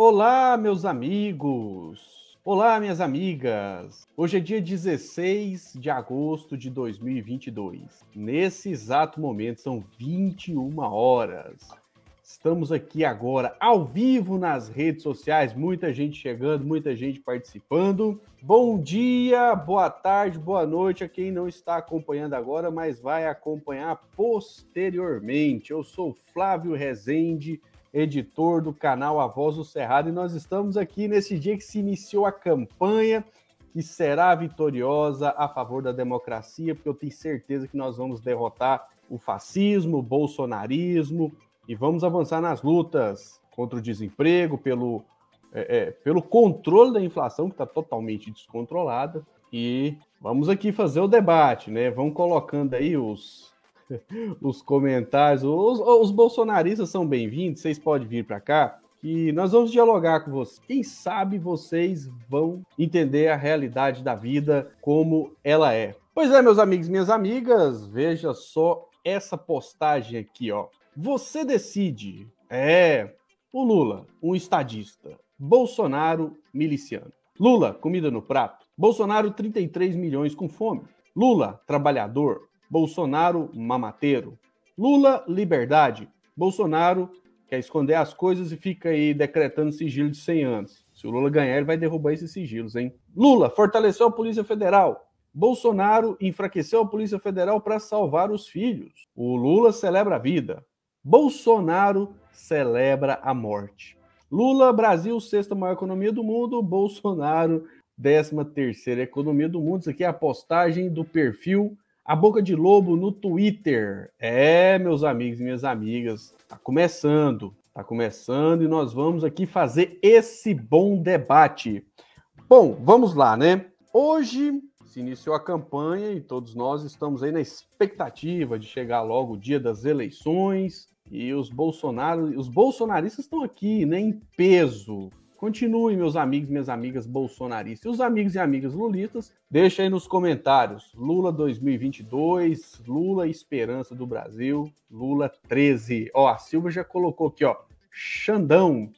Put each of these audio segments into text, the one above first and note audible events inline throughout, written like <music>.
Olá, meus amigos! Olá, minhas amigas! Hoje é dia 16 de agosto de 2022. Nesse exato momento, são 21 horas. Estamos aqui agora ao vivo nas redes sociais, muita gente chegando, muita gente participando. Bom dia, boa tarde, boa noite a quem não está acompanhando agora, mas vai acompanhar posteriormente. Eu sou Flávio Rezende editor do canal A Voz do Cerrado, e nós estamos aqui nesse dia que se iniciou a campanha que será vitoriosa a favor da democracia, porque eu tenho certeza que nós vamos derrotar o fascismo, o bolsonarismo e vamos avançar nas lutas contra o desemprego, pelo, é, é, pelo controle da inflação, que está totalmente descontrolada. E vamos aqui fazer o debate, né? Vão colocando aí os, <laughs> os comentários. Os, os bolsonaristas são bem-vindos, vocês podem vir para cá, que nós vamos dialogar com vocês. Quem sabe vocês vão entender a realidade da vida como ela é. Pois é, meus amigos e minhas amigas, veja só essa postagem aqui, ó. Você decide. É, o Lula, um estadista. Bolsonaro, miliciano. Lula, comida no prato. Bolsonaro, 33 milhões com fome. Lula, trabalhador. Bolsonaro mamateiro. Lula, liberdade. Bolsonaro quer esconder as coisas e fica aí decretando sigilo de 100 anos. Se o Lula ganhar, ele vai derrubar esses sigilos, hein? Lula fortaleceu a Polícia Federal. Bolsonaro enfraqueceu a Polícia Federal para salvar os filhos. O Lula celebra a vida. Bolsonaro celebra a morte. Lula, Brasil, sexta maior economia do mundo. Bolsonaro, décima terceira economia do mundo. Isso aqui é a postagem do perfil a Boca de Lobo no Twitter. É, meus amigos e minhas amigas, tá começando, tá começando e nós vamos aqui fazer esse bom debate. Bom, vamos lá, né? Hoje se iniciou a campanha e todos nós estamos aí na expectativa de chegar logo o dia das eleições e os Bolsonaro, os bolsonaristas estão aqui, né, em peso Continue, meus amigos minhas amigas bolsonaristas. E os amigos e amigas lulistas, deixa aí nos comentários. Lula 2022, Lula esperança do Brasil, Lula 13. Ó, a Silva já colocou aqui, ó, Xandão.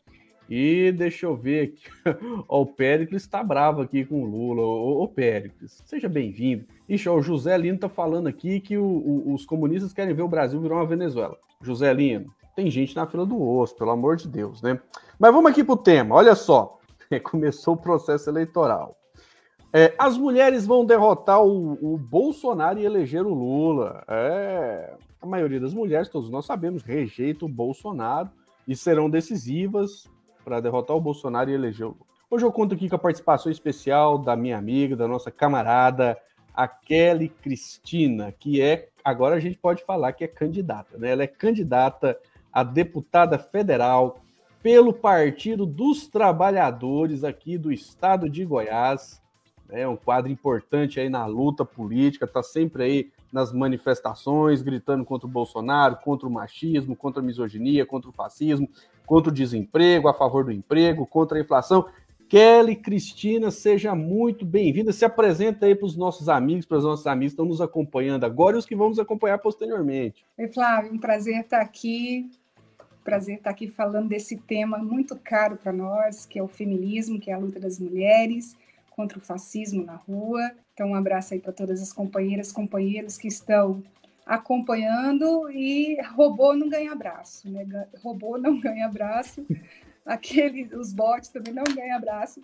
E deixa eu ver aqui. <laughs> Ó, o Péricles está bravo aqui com o Lula. Ô, ô Péricles, seja bem-vindo. Ixi, ó, o José Lino tá falando aqui que o, o, os comunistas querem ver o Brasil virar uma Venezuela. José Lino, tem gente na fila do osso, pelo amor de Deus, né? Mas vamos aqui para o tema. Olha só, <laughs> começou o processo eleitoral. É, as mulheres vão derrotar o, o, Bolsonaro e eleger o Lula. É, a maioria das mulheres, todos nós sabemos, rejeita o Bolsonaro e serão decisivas para derrotar o Bolsonaro e eleger o Lula. Hoje eu conto aqui com a participação especial da minha amiga, da nossa camarada, a Kelly Cristina, que é, agora a gente pode falar que é candidata, né? Ela é candidata a deputada federal pelo Partido dos Trabalhadores aqui do estado de Goiás. É um quadro importante aí na luta política, está sempre aí nas manifestações, gritando contra o Bolsonaro, contra o machismo, contra a misoginia, contra o fascismo, contra o desemprego, a favor do emprego, contra a inflação. Kelly Cristina, seja muito bem-vinda. Se apresenta aí para os nossos amigos, para os nossos amigos que estão nos acompanhando agora e os que vão nos acompanhar posteriormente. Oi, Flávio, um prazer estar aqui prazer estar aqui falando desse tema muito caro para nós, que é o feminismo, que é a luta das mulheres contra o fascismo na rua. Então, um abraço aí para todas as companheiras, companheiros que estão acompanhando e robô não ganha abraço, né? Robô não <laughs> ganha abraço, aqueles, os bots também não ganham abraço,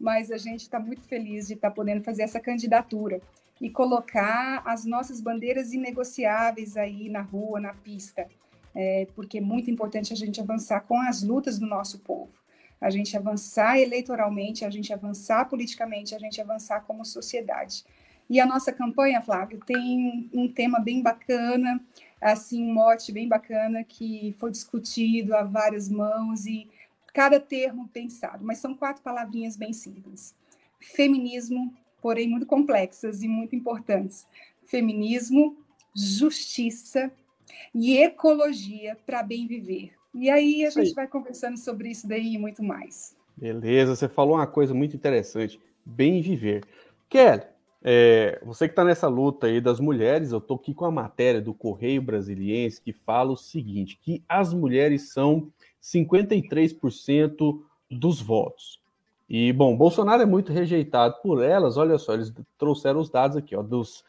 mas a gente está muito feliz de estar tá podendo fazer essa candidatura e colocar as nossas bandeiras inegociáveis aí na rua, na pista é, porque é muito importante a gente avançar com as lutas do nosso povo, a gente avançar eleitoralmente, a gente avançar politicamente, a gente avançar como sociedade. E a nossa campanha, Flávio, tem um tema bem bacana, assim, um mote bem bacana que foi discutido a várias mãos e cada termo pensado, mas são quatro palavrinhas bem simples. Feminismo, porém muito complexas e muito importantes. Feminismo, justiça e ecologia para bem viver. E aí a gente vai conversando sobre isso daí e muito mais. Beleza, você falou uma coisa muito interessante, bem viver. Kelly, é, você que está nessa luta aí das mulheres, eu estou aqui com a matéria do Correio Brasiliense que fala o seguinte, que as mulheres são 53% dos votos. E, bom, Bolsonaro é muito rejeitado por elas. Olha só, eles trouxeram os dados aqui, ó, dos,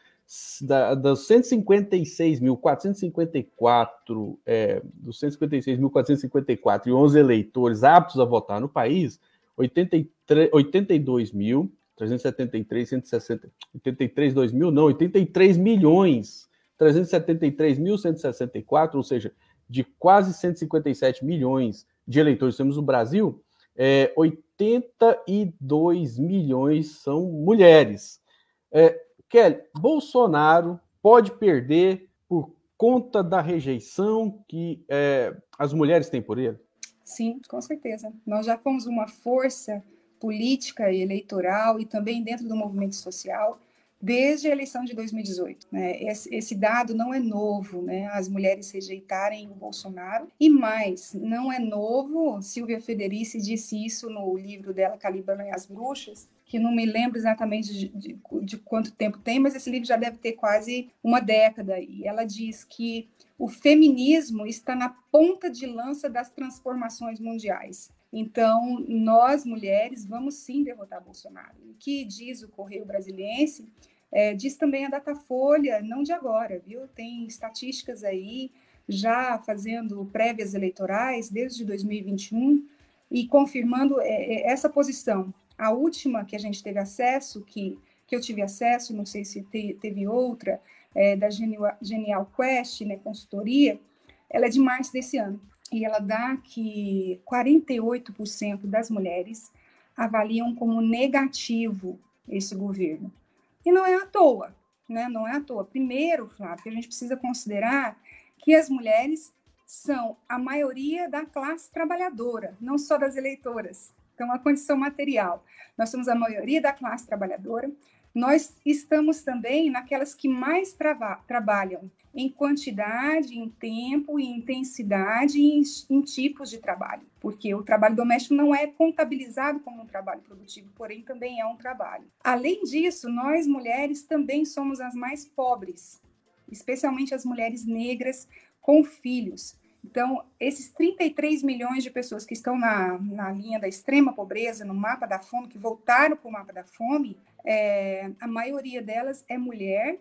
da, dos 156.454, é, dos 156.454 e 11 eleitores aptos a votar no país, 82 mil, 373, 160, 83, 2 mil, não, 83 milhões, 373 mil, 164, ou seja, de quase 157 milhões de eleitores temos no Brasil, é, 82 milhões são mulheres. É, Kelly, Bolsonaro pode perder por conta da rejeição que é, as mulheres têm por ele? Sim, com certeza. Nós já fomos uma força política e eleitoral e também dentro do movimento social desde a eleição de 2018. Né? Esse, esse, dado não é novo, né? as mulheres rejeitarem o Bolsonaro. E mais, não é novo, Silvia Federici disse isso no livro dela, Calibrando e as Bruxas, que não me lembro exatamente de, de, de quanto tempo tem, mas esse livro já deve ter quase uma década. E ela diz que o feminismo está na ponta de lança das transformações mundiais. Então, nós mulheres vamos sim derrotar Bolsonaro. O que diz o Correio Brasiliense é, diz também a Datafolha, não de agora, viu? Tem estatísticas aí já fazendo prévias eleitorais desde 2021 e confirmando é, é, essa posição. A última que a gente teve acesso, que, que eu tive acesso, não sei se te, teve outra, é, da Genial, Genial Quest, né, consultoria, ela é de março desse ano e ela dá que 48% das mulheres avaliam como negativo esse governo. E não é à toa, né? Não é à toa. Primeiro, Flávio, a gente precisa considerar que as mulheres são a maioria da classe trabalhadora, não só das eleitoras. Então, a condição material. Nós somos a maioria da classe trabalhadora, nós estamos também naquelas que mais trava, trabalham em quantidade, em tempo, em intensidade e em, em, tipos de trabalho, porque o trabalho doméstico não é contabilizado como um trabalho produtivo, porém também é um trabalho. Além disso, nós mulheres também somos as mais pobres, especialmente as mulheres negras com filhos. Então, esses 33 milhões de pessoas que estão na, na linha da extrema pobreza, no mapa da fome, que voltaram para o mapa da fome, é, a maioria delas é mulher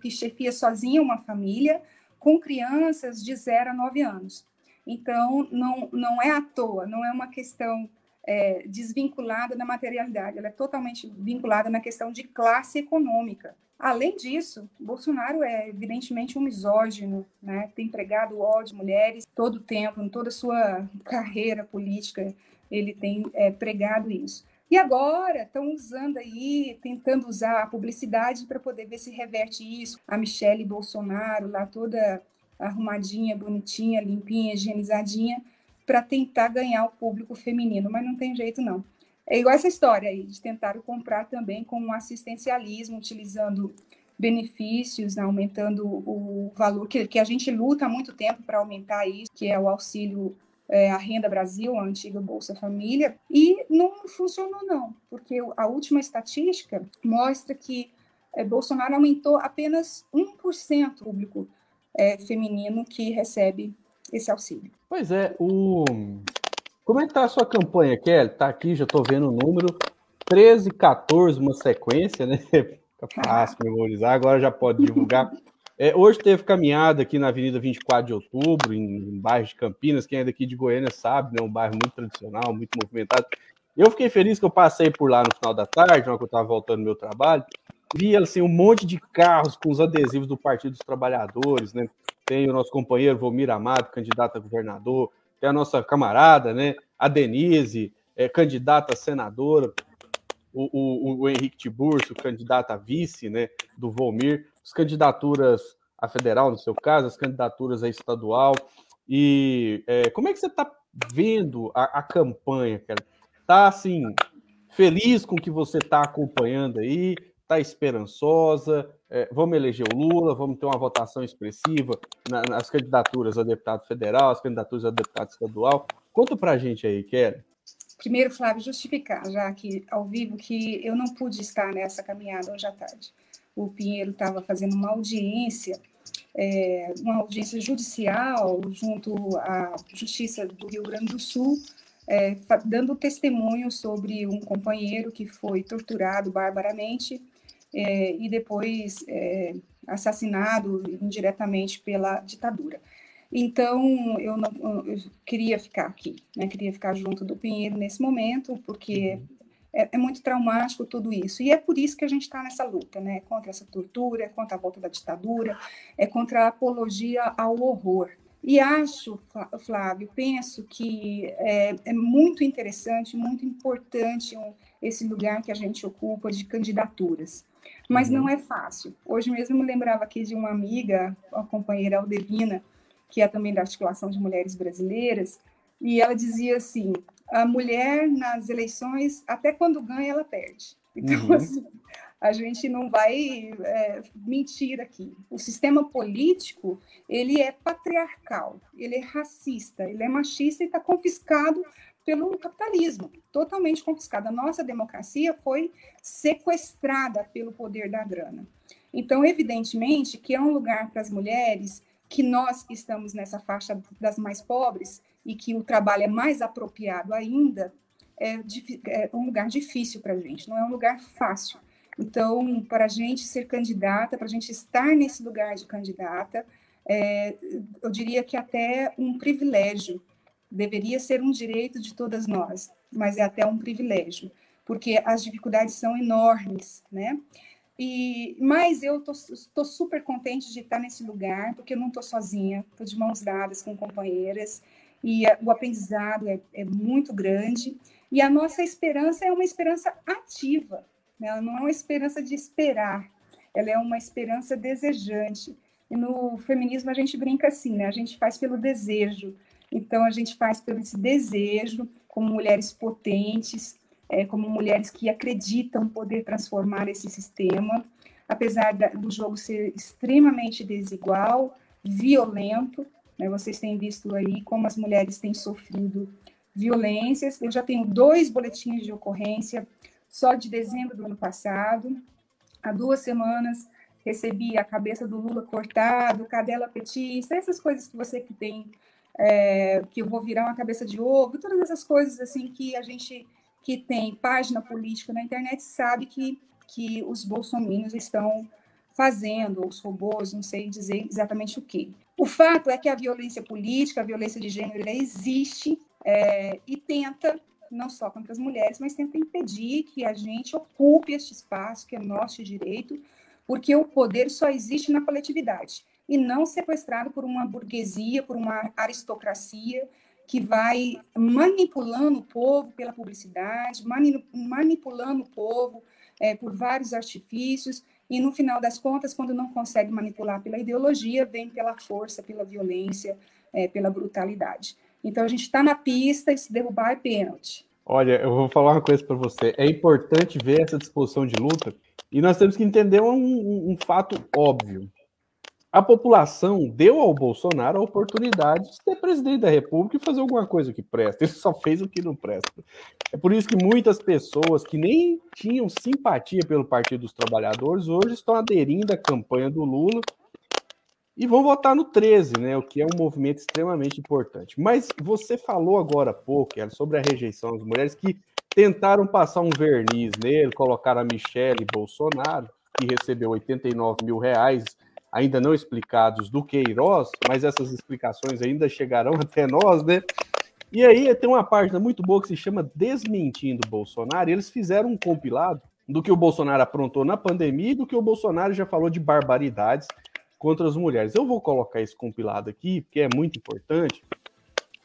que chefia sozinha uma família com crianças de 0 a 9 anos. Então, não, não é à toa, não é uma questão é, desvinculada da materialidade, ela é totalmente vinculada na questão de classe econômica. Além disso, Bolsonaro é evidentemente um misógino, né? tem pregado ódio mulheres todo o tempo, em toda a sua carreira política, ele tem é, pregado isso. E agora estão usando aí, tentando usar a publicidade para poder ver se reverte isso. A Michelle Bolsonaro, lá toda arrumadinha, bonitinha, limpinha, higienizadinha, para tentar ganhar o público feminino, mas não tem jeito não. É igual essa história aí de tentar comprar também com um assistencialismo, utilizando benefícios, né, aumentando o valor que, que a gente luta há muito tempo para aumentar isso, que é o auxílio é, a Renda Brasil, a antiga Bolsa Família, e não funcionou não, porque a última estatística mostra que é, Bolsonaro aumentou apenas 1% público é, feminino que recebe esse auxílio. Pois é, o... como é que está a sua campanha, Kelly? Está aqui, já estou vendo o número, 13, 14, uma sequência, né? <laughs> Fica fácil memorizar, agora já pode divulgar. É, hoje teve caminhada aqui na Avenida 24 de Outubro, em, em bairro de Campinas. Quem é daqui de Goiânia sabe, né? Um bairro muito tradicional, muito movimentado. Eu fiquei feliz que eu passei por lá no final da tarde, na hora que eu estava voltando do meu trabalho. Vi assim, um monte de carros com os adesivos do Partido dos Trabalhadores, né? Tem o nosso companheiro Vomir Amado, candidato a governador, tem a nossa camarada, né? A Denise, é, candidata a senadora, o, o, o Henrique Tiburcio, candidato a vice, né? Do Vomir as candidaturas a federal, no seu caso, as candidaturas a estadual. E é, como é que você está vendo a, a, campanha, cara? Está assim, feliz com o que você está acompanhando aí? Está esperançosa? É, vamos eleger o Lula, vamos ter uma votação expressiva na, nas candidaturas a deputado federal, as candidaturas a deputado estadual. Conta para a gente aí, Kelly. Primeiro, Flávio, justificar já aqui ao vivo que eu não pude estar nessa caminhada hoje à tarde o Pinheiro estava fazendo uma audiência, é, uma audiência judicial junto à Justiça do Rio Grande do Sul, é, dando testemunho sobre um companheiro que foi torturado barbaramente é, e depois é, assassinado indiretamente pela ditadura. Então, eu, não, eu queria ficar aqui, né? queria ficar junto do Pinheiro nesse momento, porque é, é, muito traumático tudo isso. E é por isso que a gente está nessa luta, né? Contra essa tortura, é contra a volta da ditadura, é contra a apologia ao horror. E acho, Flávio, penso que é, é muito interessante, muito importante um, esse lugar que a gente ocupa de candidaturas. Mas uhum. não é fácil. Hoje mesmo me lembrava aqui de uma amiga, a companheira Aldevina, que é também da Articulação de Mulheres Brasileiras, e ela dizia assim: a mulher nas eleições, até quando ganha, ela perde. Então, uhum. assim, a gente não vai é, mentir aqui. O sistema político ele é patriarcal, ele é racista, ele é machista e está confiscado pelo capitalismo, totalmente confiscado. A nossa democracia foi sequestrada pelo poder da grana. Então, evidentemente, que é um lugar para as mulheres que nós estamos nessa faixa das mais pobres e que o trabalho é mais apropriado ainda, é, é um lugar difícil para a gente, não é um lugar fácil. Então, para a gente ser candidata, para a gente estar nesse lugar de candidata, é, eu diria que até um privilégio, deveria ser um direito de todas nós, mas é até um privilégio, porque as dificuldades são enormes, né? E, mas eu estou super contente de estar nesse lugar, porque eu não estou sozinha, estou de mãos dadas com companheiras, e a, o aprendizado é, é, muito grande, e a nossa esperança é uma esperança ativa, né? ela não é uma esperança de esperar, ela é uma esperança desejante. E no feminismo a gente brinca assim, né? a gente faz pelo desejo, então a gente faz pelo esse desejo, como mulheres potentes, é, como mulheres que acreditam poder transformar esse sistema, apesar da, do jogo ser extremamente desigual, violento. Né? Vocês têm visto aí como as mulheres têm sofrido violências. Eu já tenho dois boletins de ocorrência só de dezembro do ano passado. Há duas semanas recebi a cabeça do Lula cortado, cadela petista, essas coisas que você que tem, é, que eu vou virar uma cabeça de ovo, todas essas coisas assim que a gente que tem página política na internet sabe que, que os bolsominions estão fazendo, os robôs, não sei dizer exatamente o que. O fato é que a violência política, a violência de gênero, existe é, e tenta, não só contra as mulheres, mas tenta impedir que a gente ocupe este espaço, que é nosso direito, porque o poder só existe na coletividade e não sequestrado por uma burguesia, por uma aristocracia que vai manipulando o povo pela publicidade, manipulando o povo é, por vários artifícios, e no final das contas, quando não consegue manipular pela ideologia, vem pela força, pela violência, é, pela brutalidade. Então a gente está na pista e se derrubar é pênalti. Olha, eu vou falar uma coisa para você. É importante ver essa disposição de luta e nós temos que entender um, um, um fato óbvio a população deu ao Bolsonaro a oportunidade de ser presidente da República e fazer alguma coisa que presta. Ele só fez o que não presta. É por isso que muitas pessoas que nem tinham simpatia pelo Partido dos Trabalhadores hoje estão aderindo à campanha do Lula e vão votar no 13, né? O que é um movimento extremamente importante. Mas você falou agora há pouco, sobre a rejeição das mulheres que tentaram passar um verniz nele, colocar a Michelle Bolsonaro, que recebeu 89 mil reais ainda não explicados do Queiroz, mas essas explicações ainda chegarão <laughs> até nós, né? E aí tem uma página muito boa que se chama Desmentindo Bolsonaro, e eles fizeram um compilado do que o Bolsonaro aprontou na pandemia e do que o Bolsonaro já falou de barbaridades contra as mulheres. Eu vou colocar esse compilado aqui, porque é muito importante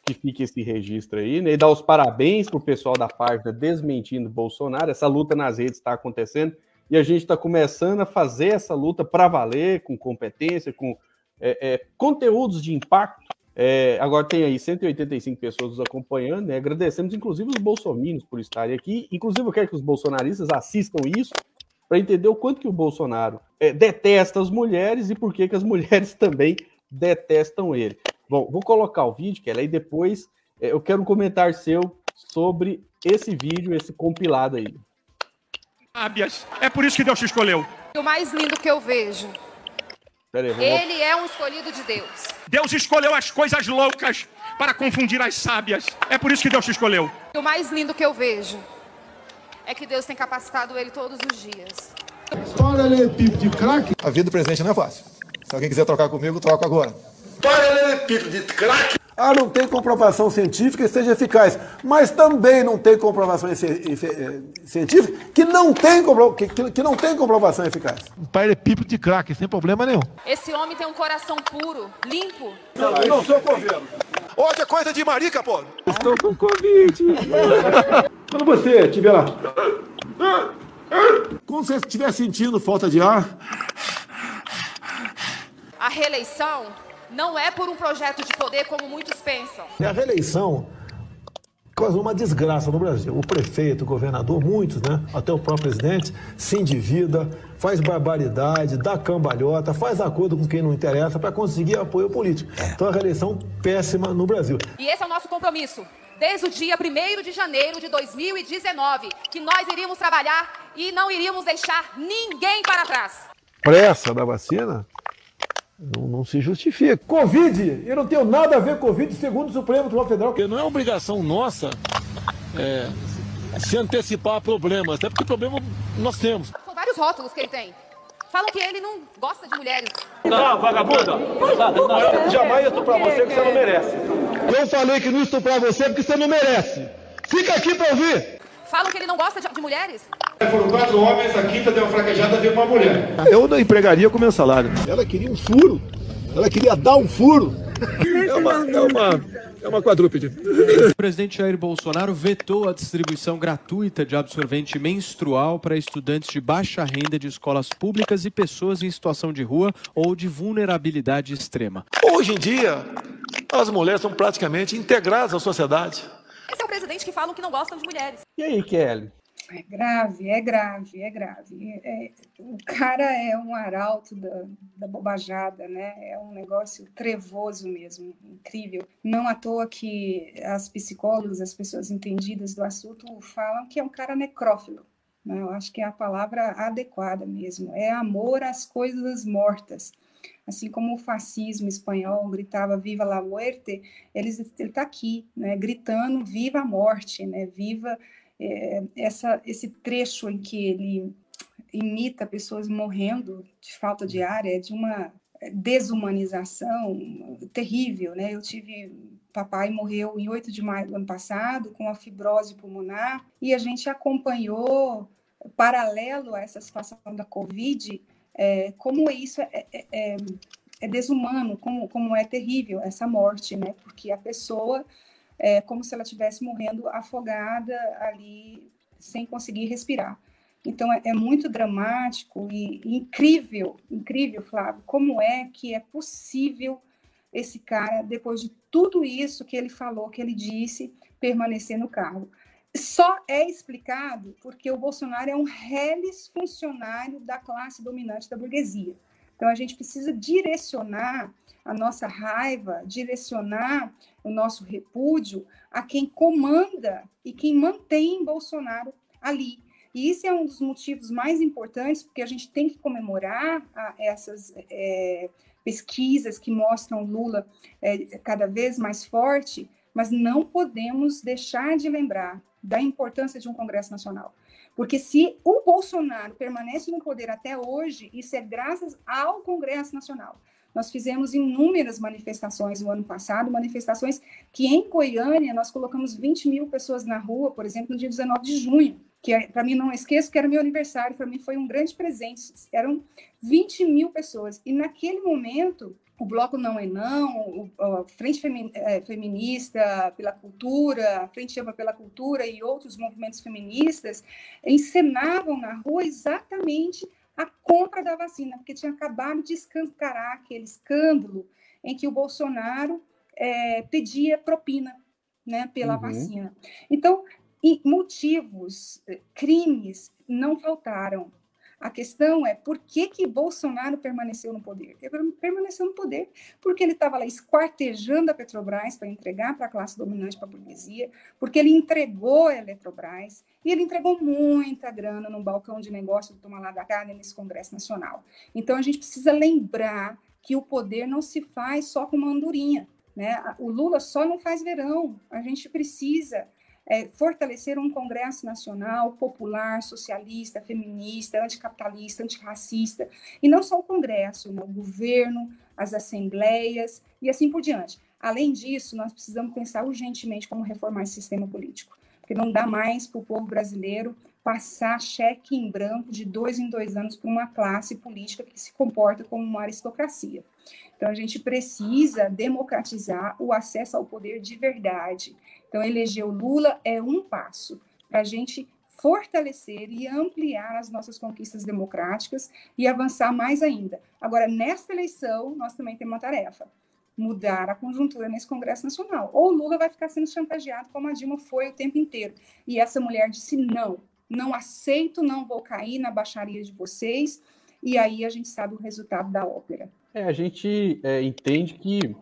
que fique esse registro aí, né? E dar os parabéns pro pessoal da página Desmentindo Bolsonaro. Essa luta nas redes está acontecendo e a gente está começando a fazer essa luta para valer, com competência, com é, é, conteúdos de impacto. É, agora tem aí 185 pessoas nos acompanhando, né? agradecemos inclusive os bolsominions por estarem aqui. Inclusive, eu quero que os bolsonaristas assistam isso para entender o quanto que o Bolsonaro é, detesta as mulheres e por que, que as <laughs> mulheres também detestam ele. Bom, vou colocar o vídeo, que aí depois é, eu quero um comentário seu sobre esse vídeo, esse compilado aí sábias. É por isso que Deus te escolheu. O mais lindo que eu vejo. Peraí, Ele é um escolhido de Deus. Deus escolheu as coisas loucas para confundir as sábias. É por isso que Deus te escolheu. O mais lindo que eu vejo é que Deus tem capacitado ele todos os dias. Paralelepípedo de craque. A vida do presidente não é fácil. Se alguém quiser trocar comigo, troca agora. Paralelepípedo de craque. Ah, não tem comprovação científica que seja eficaz. Mas também não tem comprovação eh, científica que não tem, compro... que, que, não tem comprovação eficaz. Um paralelepípedo de craque, sem problema nenhum. Esse homem tem um coração puro, limpo. Não, eu não sou coveiro. Hoje é coisa de marica, pô. Estou com Covid. Quando você estiver lá. Quando você estiver sentindo falta de ar. A reeleição não é por um projeto de poder como muitos pensam. A reeleição causou uma desgraça no Brasil. O prefeito, o governador, muitos, né? Até o próprio presidente, se endivida, faz barbaridade, dá cambalhota, faz acordo com quem não interessa para conseguir apoio político. Então a reeleição péssima no Brasil. E esse é o nosso compromisso. Desde o dia 1 de janeiro de 2019, que nós iríamos trabalhar e não iríamos deixar ninguém para trás. Pressa da vacina? Não, não, se justifica. Covid! Eu não tenho nada a ver com Covid, segundo o Supremo Tribunal Federal. Porque não é obrigação nossa é, se antecipar a problemas, até porque problema nós temos. São vários rótulos que ele tem. Falam que ele não gosta de mulheres. Não, vagabunda! Eu jamais estuprar você porque você não merece. Eu falei que não estuprar você porque você não merece. Fica aqui pra ouvir! Falam que ele não gosta de, de mulheres. Foram quatro homens, a quinta deu uma fraquejada, veio uma mulher. Eu não empregaria com meu salário. Ela queria um furo. Ela queria dar um furo. É uma, é uma, é uma quadrúpede. O presidente Jair Bolsonaro vetou a distribuição gratuita de absorvente menstrual para estudantes de baixa renda de escolas públicas e pessoas em situação de rua ou de vulnerabilidade extrema. Hoje em dia, as mulheres são praticamente integradas à sociedade. Esse é o presidente que falam que não gostam de mulheres. E aí, Kelly? É grave, é grave, é grave. É, o cara é um arauto da, da bobajada, né? É um negócio trevoso mesmo, incrível. Não à toa que as psicólogas, as pessoas entendidas do assunto falam que é um cara necrófilo. Né? Eu acho que é a palavra adequada mesmo. É amor às coisas mortas assim como o fascismo espanhol gritava viva la muerte, ele está aqui, né, gritando viva a morte, né, viva é, essa, esse trecho em que ele imita pessoas morrendo de falta de ar, é de uma desumanização terrível, né? Eu tive papai morreu em 8 de maio do ano passado com a fibrose pulmonar e a gente acompanhou paralelo a essa situação da Covid é, como isso é, é, é, é, desumano, como, como é terrível essa morte, né? Porque a pessoa é como se ela estivesse morrendo afogada ali, sem conseguir respirar. Então, é, é muito dramático e, e incrível, incrível, Flávio, como é que é possível esse cara, depois de tudo isso que ele falou, que ele disse, permanecer no cargo só é explicado porque o Bolsonaro é um reles funcionário da classe dominante da burguesia. Então a gente precisa direcionar a nossa raiva, direcionar o nosso repúdio a quem comanda e quem mantém Bolsonaro ali. E isso é um dos motivos mais importantes, porque a gente tem que comemorar a, essas é, pesquisas que mostram Lula é, cada vez mais forte, mas não podemos deixar de lembrar da importância de um Congresso Nacional. Porque se o Bolsonaro permanece no poder até hoje, isso é graças ao Congresso Nacional. Nós fizemos inúmeras manifestações no ano passado, manifestações que em Goiânia nós colocamos 20 mil pessoas na rua, por exemplo, no dia 19 de junho, que é, para mim não esqueço que era meu aniversário, para mim foi um grande presente. Eram 20 mil pessoas. E naquele momento, o Bloco Não é Não, a Frente é, Feminista pela Cultura, a Frente Ampla pela Cultura e outros movimentos feministas encenavam na rua exatamente a compra da vacina, porque tinha acabado de escancarar aquele escândalo em que o Bolsonaro é, pedia propina né, pela uhum. vacina. Então, motivos, crimes não faltaram. A questão é por que, que Bolsonaro permaneceu no poder? Ele permaneceu no poder porque ele estava lá esquartejando a Petrobras para entregar para a classe dominante, para a burguesia, porque ele entregou a Eletrobras e ele entregou muita grana no balcão de negócio do Tomar da nesse Congresso Nacional. Então a gente precisa lembrar que o poder não se faz só com uma andorinha. Né? O Lula só não faz verão. A gente precisa é, fortalecer um Congresso Nacional popular, socialista, feminista, anticapitalista, antirracista, e não só o Congresso, né? o governo, as assembleias e assim por diante. Além disso, nós precisamos pensar urgentemente como reformar esse sistema político, porque não dá mais para o povo brasileiro passar cheque em branco de dois em dois anos para uma classe política que se comporta como uma aristocracia. Então, a gente precisa democratizar o acesso ao poder de verdade. Então, eleger o Lula é um passo para a gente fortalecer e ampliar as nossas conquistas democráticas e avançar mais ainda. Agora, nesta eleição, nós também temos uma tarefa: mudar a conjuntura nesse Congresso Nacional. Ou Lula vai ficar sendo chantageado, como a Dilma foi o tempo inteiro. E essa mulher disse: não, não aceito, não vou cair na baixaria de vocês. E aí a gente sabe o resultado da ópera. É, a gente é, entende que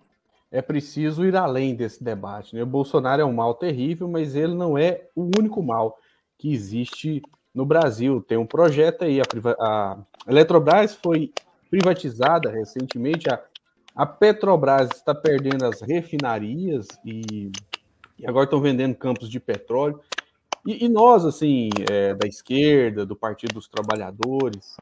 é preciso ir além desse debate. Né? O Bolsonaro é um mal terrível, mas ele não é o único mal que existe no Brasil. Tem um projeto aí, a, a Eletrobras foi privatizada recentemente, a, a Petrobras está perdendo as refinarias e, e agora estão vendendo campos de petróleo. E, e nós, assim, é, da esquerda, do Partido dos Trabalhadores,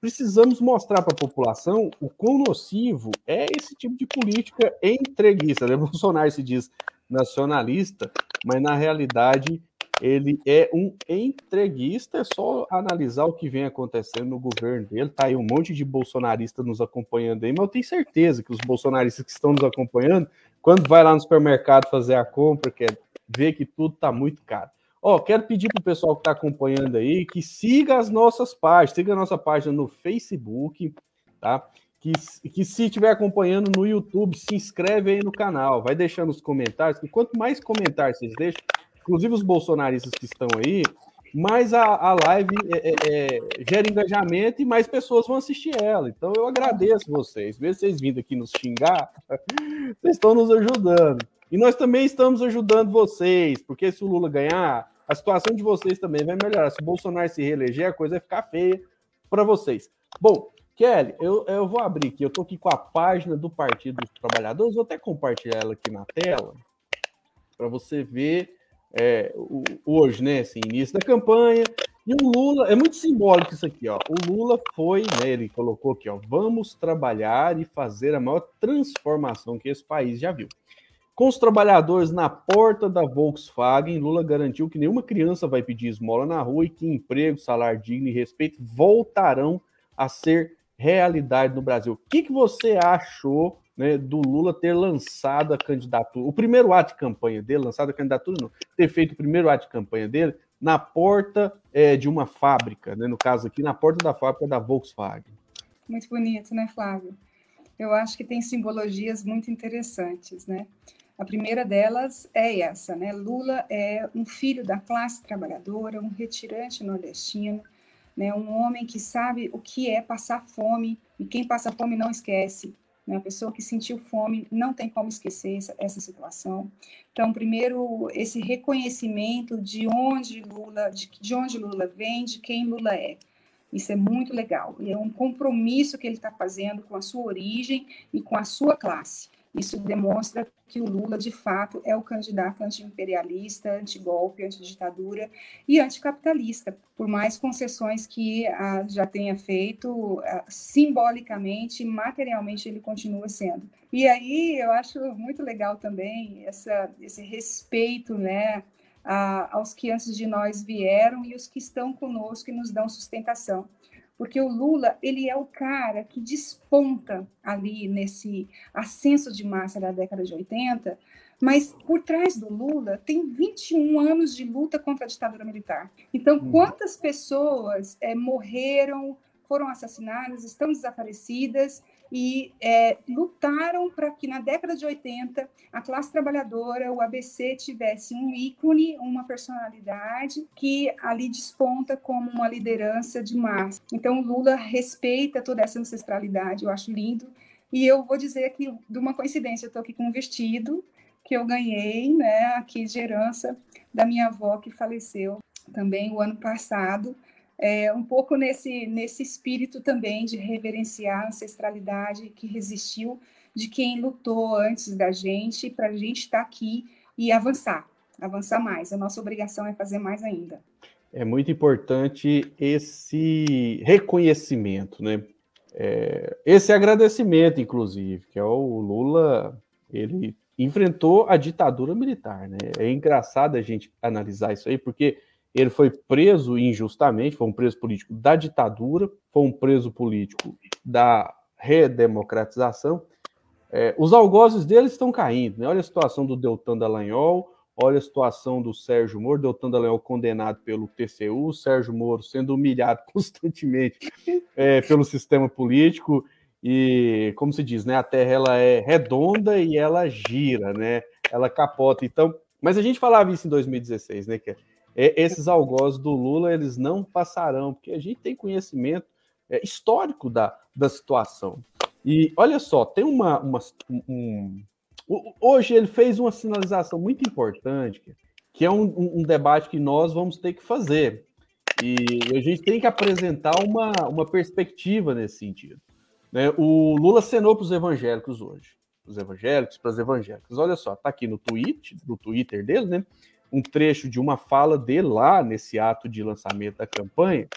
precisamos mostrar para a população o quão nocivo é esse tipo de política entreguista. <laughs> Né? Bolsonaro se diz nacionalista, mas na realidade ele é um entreguista, é só analisar o que vem acontecendo no governo dele. Tá aí um monte de bolsonaristas nos acompanhando aí, mas eu tenho certeza que os bolsonaristas que estão nos acompanhando, quando vai lá no supermercado fazer a compra, quer ver que tudo tá muito caro. Ó, quero pedir para o pessoal que está acompanhando aí que siga as nossas páginas, siga a nossa página no Facebook, tá? Que, que se estiver acompanhando no YouTube, se inscreve aí no canal, vai deixando os comentários, que quanto mais comentários vocês deixam, inclusive os bolsonaristas que estão aí, mais a, a live é, é, é, gera engajamento e mais pessoas vão assistir ela. Então eu agradeço vocês. Mesmo vocês vindo aqui nos xingar, <laughs> vocês estão nos ajudando. E nós também estamos ajudando vocês, porque se o Lula ganhar, a situação de vocês também vai melhorar. Se o Bolsonaro se reeleger, a coisa vai ficar feia para vocês. Bom, Kelly, eu, eu vou abrir aqui, eu estou aqui com a página do Partido dos Trabalhadores, vou até compartilhar ela aqui na tela, para você ver é, hoje, né, assim, início da campanha, e o Lula, é muito simbólico isso aqui, ó. O Lula foi, né, ele colocou aqui, ó, vamos trabalhar e fazer a maior transformação que esse país já viu. Com os trabalhadores na porta da Volkswagen, Lula garantiu que nenhuma criança vai pedir esmola na rua e que emprego, salário digno e respeito voltarão a ser realidade no Brasil. O que, que você achou né, do Lula ter lançado a candidatura, o primeiro ato de campanha dele, lançado a candidatura, não, ter feito o primeiro ato de campanha dele na porta é, de uma fábrica, né, no caso aqui, na porta da fábrica da Volkswagen? Muito bonito, né, Flávio? Eu acho que tem simbologias muito interessantes, né? A primeira delas é essa, né? Lula é um filho da classe trabalhadora, um retirante nordestino, né? Um homem que sabe o que é passar fome e quem passa fome não esquece. Né? A pessoa que sentiu fome não tem como esquecer essa, essa situação. Então, primeiro, esse reconhecimento de onde Lula, de, de onde Lula vem, de quem Lula é. Isso é muito legal. E é um compromisso que ele está fazendo com a sua origem e com a sua classe. Isso demonstra que o Lula, de fato, é o candidato anti-imperialista, anti-golpe, anti-ditadura e anticapitalista, por mais concessões que ah, já tenha feito, ah, simbolicamente, materialmente, ele continua sendo. E aí eu acho muito legal também essa, esse respeito né, a, aos que antes de nós vieram e os que estão conosco e nos dão sustentação porque o Lula ele é o cara que desponta ali nesse ascenso de massa da década de 80, mas por trás do Lula tem 21 anos de luta contra a ditadura militar. Então, uhum. quantas pessoas é, morreram, foram assassinadas, estão desaparecidas e é, lutaram para que na década de 80 a classe trabalhadora, o ABC, tivesse um ícone, uma personalidade que ali desponta como uma liderança de massa. Então, Lula respeita toda essa ancestralidade, eu acho lindo. E eu vou dizer aqui, de uma coincidência, eu estou aqui com um vestido que eu ganhei, né, aqui de herança da minha avó que faleceu também o ano passado é, um pouco nesse, nesse espírito também de reverenciar a ancestralidade que resistiu de quem lutou antes da gente, para a gente estar tá aqui e avançar, avançar mais. A nossa obrigação é fazer mais ainda. É muito importante esse reconhecimento, né? É, esse agradecimento, inclusive, que é o Lula, ele enfrentou a ditadura militar, né? É engraçado a gente analisar isso aí, porque ele foi preso injustamente, foi um preso político da ditadura, foi um preso político da redemocratização. É, os algozes dele estão caindo, né? Olha a situação do Deltan Dallagnol, olha a situação do Sérgio Moro, Deltan Dallagnol condenado pelo TCU, Sérgio Moro sendo humilhado <laughs> constantemente é, pelo sistema político e, como se diz, né? A Terra ela é redonda e ela gira, né? Ela capota. Então, mas a gente falava isso em 2016, né? Que esses algozes do Lula eles não passarão, porque a gente tem conhecimento é, histórico da, da situação. E olha só, tem uma, uma um, hoje ele fez uma sinalização muito importante, que é um, um, debate que nós vamos ter que fazer. E a gente tem que apresentar uma, uma perspectiva nesse sentido. Né? O Lula cenou para os evangélicos hoje. Os evangélicos, para as evangélicas. Olha só, tá aqui no tweet, no Twitter dele, né? Um trecho de uma fala dele lá nesse ato de lançamento da campanha,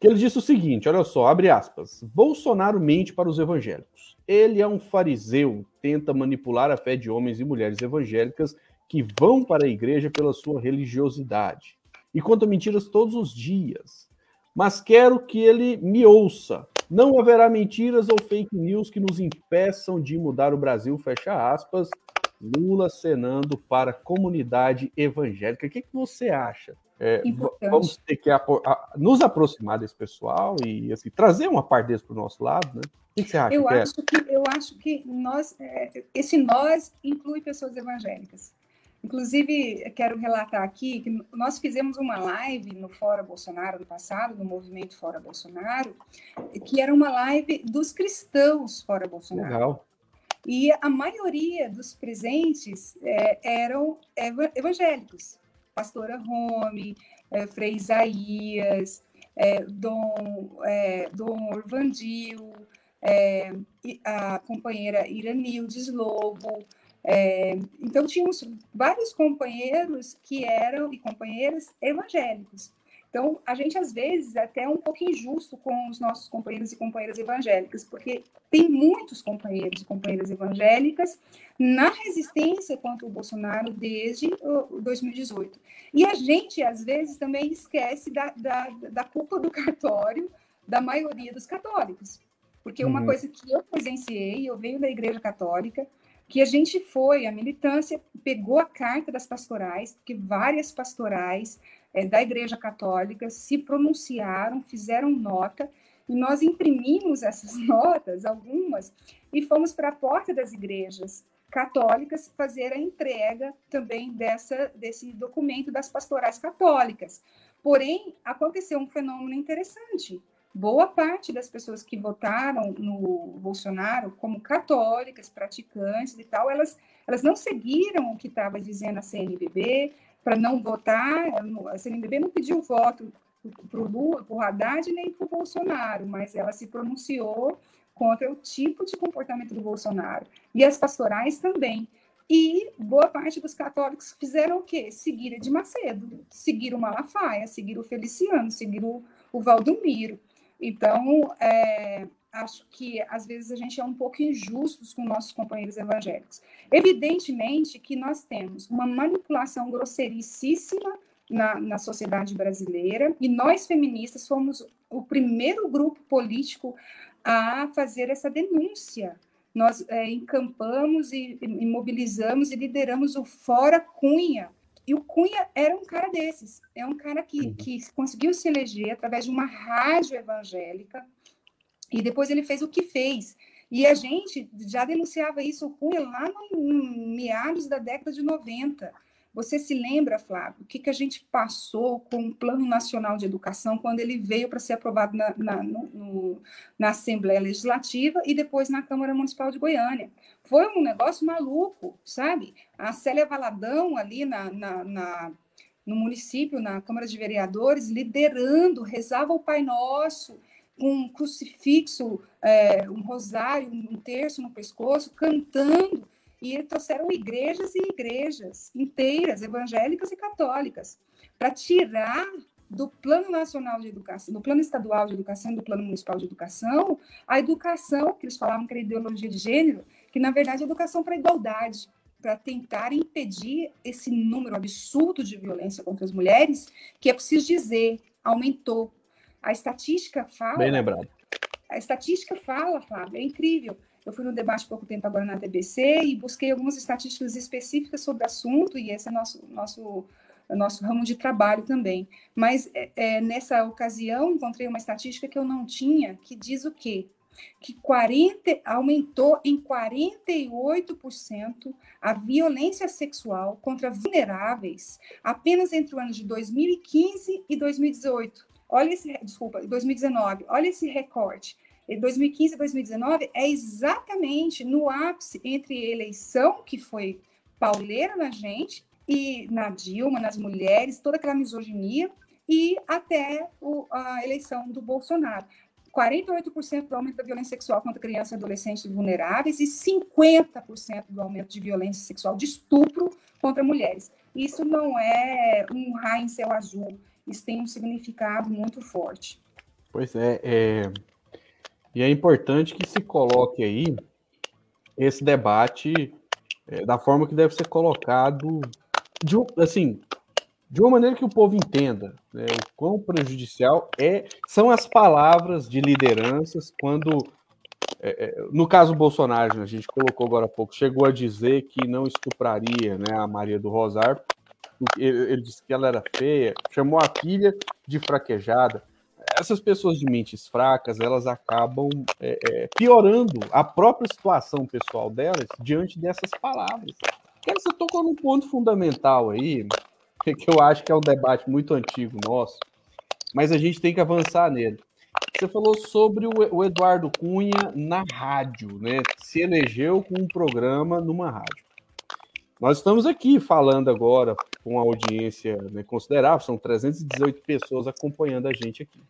que ele disse o seguinte: olha só, abre aspas. Bolsonaro mente para os evangélicos. Ele é um fariseu, tenta manipular a fé de homens e mulheres evangélicas que vão para a igreja pela sua religiosidade. E conta mentiras todos os dias. Mas quero que ele me ouça. Não haverá mentiras ou fake news que nos impeçam de mudar o Brasil, fecha aspas. Lula cenando para a comunidade evangélica. O que, que você acha? É, vamos ter que nos aproximar desse pessoal e assim, trazer uma parte desse para o nosso lado, né? O que você acha? Eu, que é? acho, que, eu acho que nós, é, esse nós inclui pessoas evangélicas. Inclusive, quero relatar aqui que nós fizemos uma live no Fora Bolsonaro no passado, no movimento Fora Bolsonaro, que era uma live dos cristãos Fora Bolsonaro. Legal. E a maioria dos presentes é, eram evangélicos. Pastora Rome, é, Frei Isaías, é, Dom, é, Dom Orvandil, é, a companheira Iranildes Lobo, é, então, tínhamos vários companheiros que eram, e companheiras evangélicos. Então, a gente, às vezes, é até um pouco injusto com os nossos companheiros e companheiras evangélicas, porque tem muitos companheiros e companheiras evangélicas na resistência contra o Bolsonaro desde 2018. E a gente, às vezes, também esquece da, da, da culpa do cartório da maioria dos católicos. Porque uma uhum. coisa que eu presenciei, eu venho da Igreja Católica, que a gente foi, a militância pegou a carta das pastorais, porque várias pastorais é, da Igreja Católica se pronunciaram, fizeram nota, e nós imprimimos essas <laughs> notas, algumas, e fomos para a porta das igrejas católicas fazer a entrega também dessa, desse documento das pastorais católicas. Porém, aconteceu um fenômeno interessante boa parte das pessoas que votaram no Bolsonaro como católicas, praticantes e tal, elas, elas não seguiram o que estava dizendo a CNBB para não votar. A CNBB não pediu voto para o Lula, para o Haddad, nem para o Bolsonaro, mas ela se pronunciou contra o tipo de comportamento do Bolsonaro. E as pastorais também. E boa parte dos católicos fizeram o quê? Seguir de Macedo, seguir o Malafaia, seguir o Feliciano, seguir o, o Valdomiro. Então, é, acho que às vezes a gente é um pouco injustos com nossos companheiros evangélicos. Evidentemente que nós temos uma manipulação grosseiricíssima na, na sociedade brasileira, e nós feministas fomos o primeiro grupo político a fazer essa denúncia. Nós é, encampamos e, e mobilizamos e lideramos o Fora Cunha, e o Cunha era um cara desses, é um cara que, uhum. que conseguiu se eleger através de uma rádio evangélica, e depois ele fez o que fez. E a gente já denunciava isso, o Cunha, lá no, no meados da década de 90. Você se lembra, Flávio, o que, que a gente passou com o Plano Nacional de Educação quando ele veio para ser aprovado na, na, no, na Assembleia Legislativa e depois na Câmara Municipal de Goiânia? Foi um negócio maluco, sabe? A Célia Valadão ali na, na, na no município, na Câmara de Vereadores, liderando, rezava o Pai Nosso, com um crucifixo, é, um rosário, um terço no pescoço, cantando, e trouxeram igrejas e igrejas inteiras, evangélicas e católicas, para tirar do Plano Nacional de Educação, do Plano Estadual de Educação do Plano Municipal de Educação, a educação, que eles falavam que era ideologia de gênero, que na verdade é educação para igualdade, para tentar impedir esse número absurdo de violência contra as mulheres, que é preciso dizer, aumentou. A estatística fala. Bem lembrado. A estatística fala, Flávio, é incrível. Eu fui no debate há pouco tempo agora na TBC e busquei algumas estatísticas específicas sobre o assunto, e esse é nosso, nosso, nosso ramo de trabalho também. Mas é, é, nessa ocasião encontrei uma estatística que eu não tinha, que diz o quê? que 40, aumentou em 48% a violência sexual contra vulneráveis apenas entre o ano de 2015 e 2018. Olha esse, desculpa, 2019. Olha esse recorte. Em 2015 e 2019 é exatamente no ápice entre eleição, que foi pauleira na gente, e na Dilma, nas mulheres, toda aquela misoginia, e até o, a eleição do Bolsonaro. 48% do aumento da violência sexual contra crianças e adolescentes vulneráveis e 50% do aumento de violência sexual de estupro contra mulheres. Isso não é um raio em céu azul, isso tem um significado muito forte. Pois é, é, e é importante que se coloque aí esse debate é, da forma que deve ser colocado, de, assim, de uma maneira que o povo entenda né, o quão prejudicial é, são as palavras de lideranças quando, é, é no caso Bolsonaro, a gente colocou agora há pouco, chegou a dizer que não estupraria né, a Maria do Rosário, ele, ele disse que ela era feia, chamou a filha de fraquejada. Essas pessoas de mentes fracas, elas acabam é, é, piorando a própria situação pessoal delas diante dessas palavras. Você tocou num ponto fundamental aí, <laughs> que eu acho que é um debate muito antigo nosso, mas a gente tem que avançar nele. Você falou sobre o Eduardo Cunha na rádio, né? Se elegeu com um programa numa rádio. Nós estamos aqui falando agora com uma audiência né, considerável, são 318 pessoas acompanhando a gente aqui.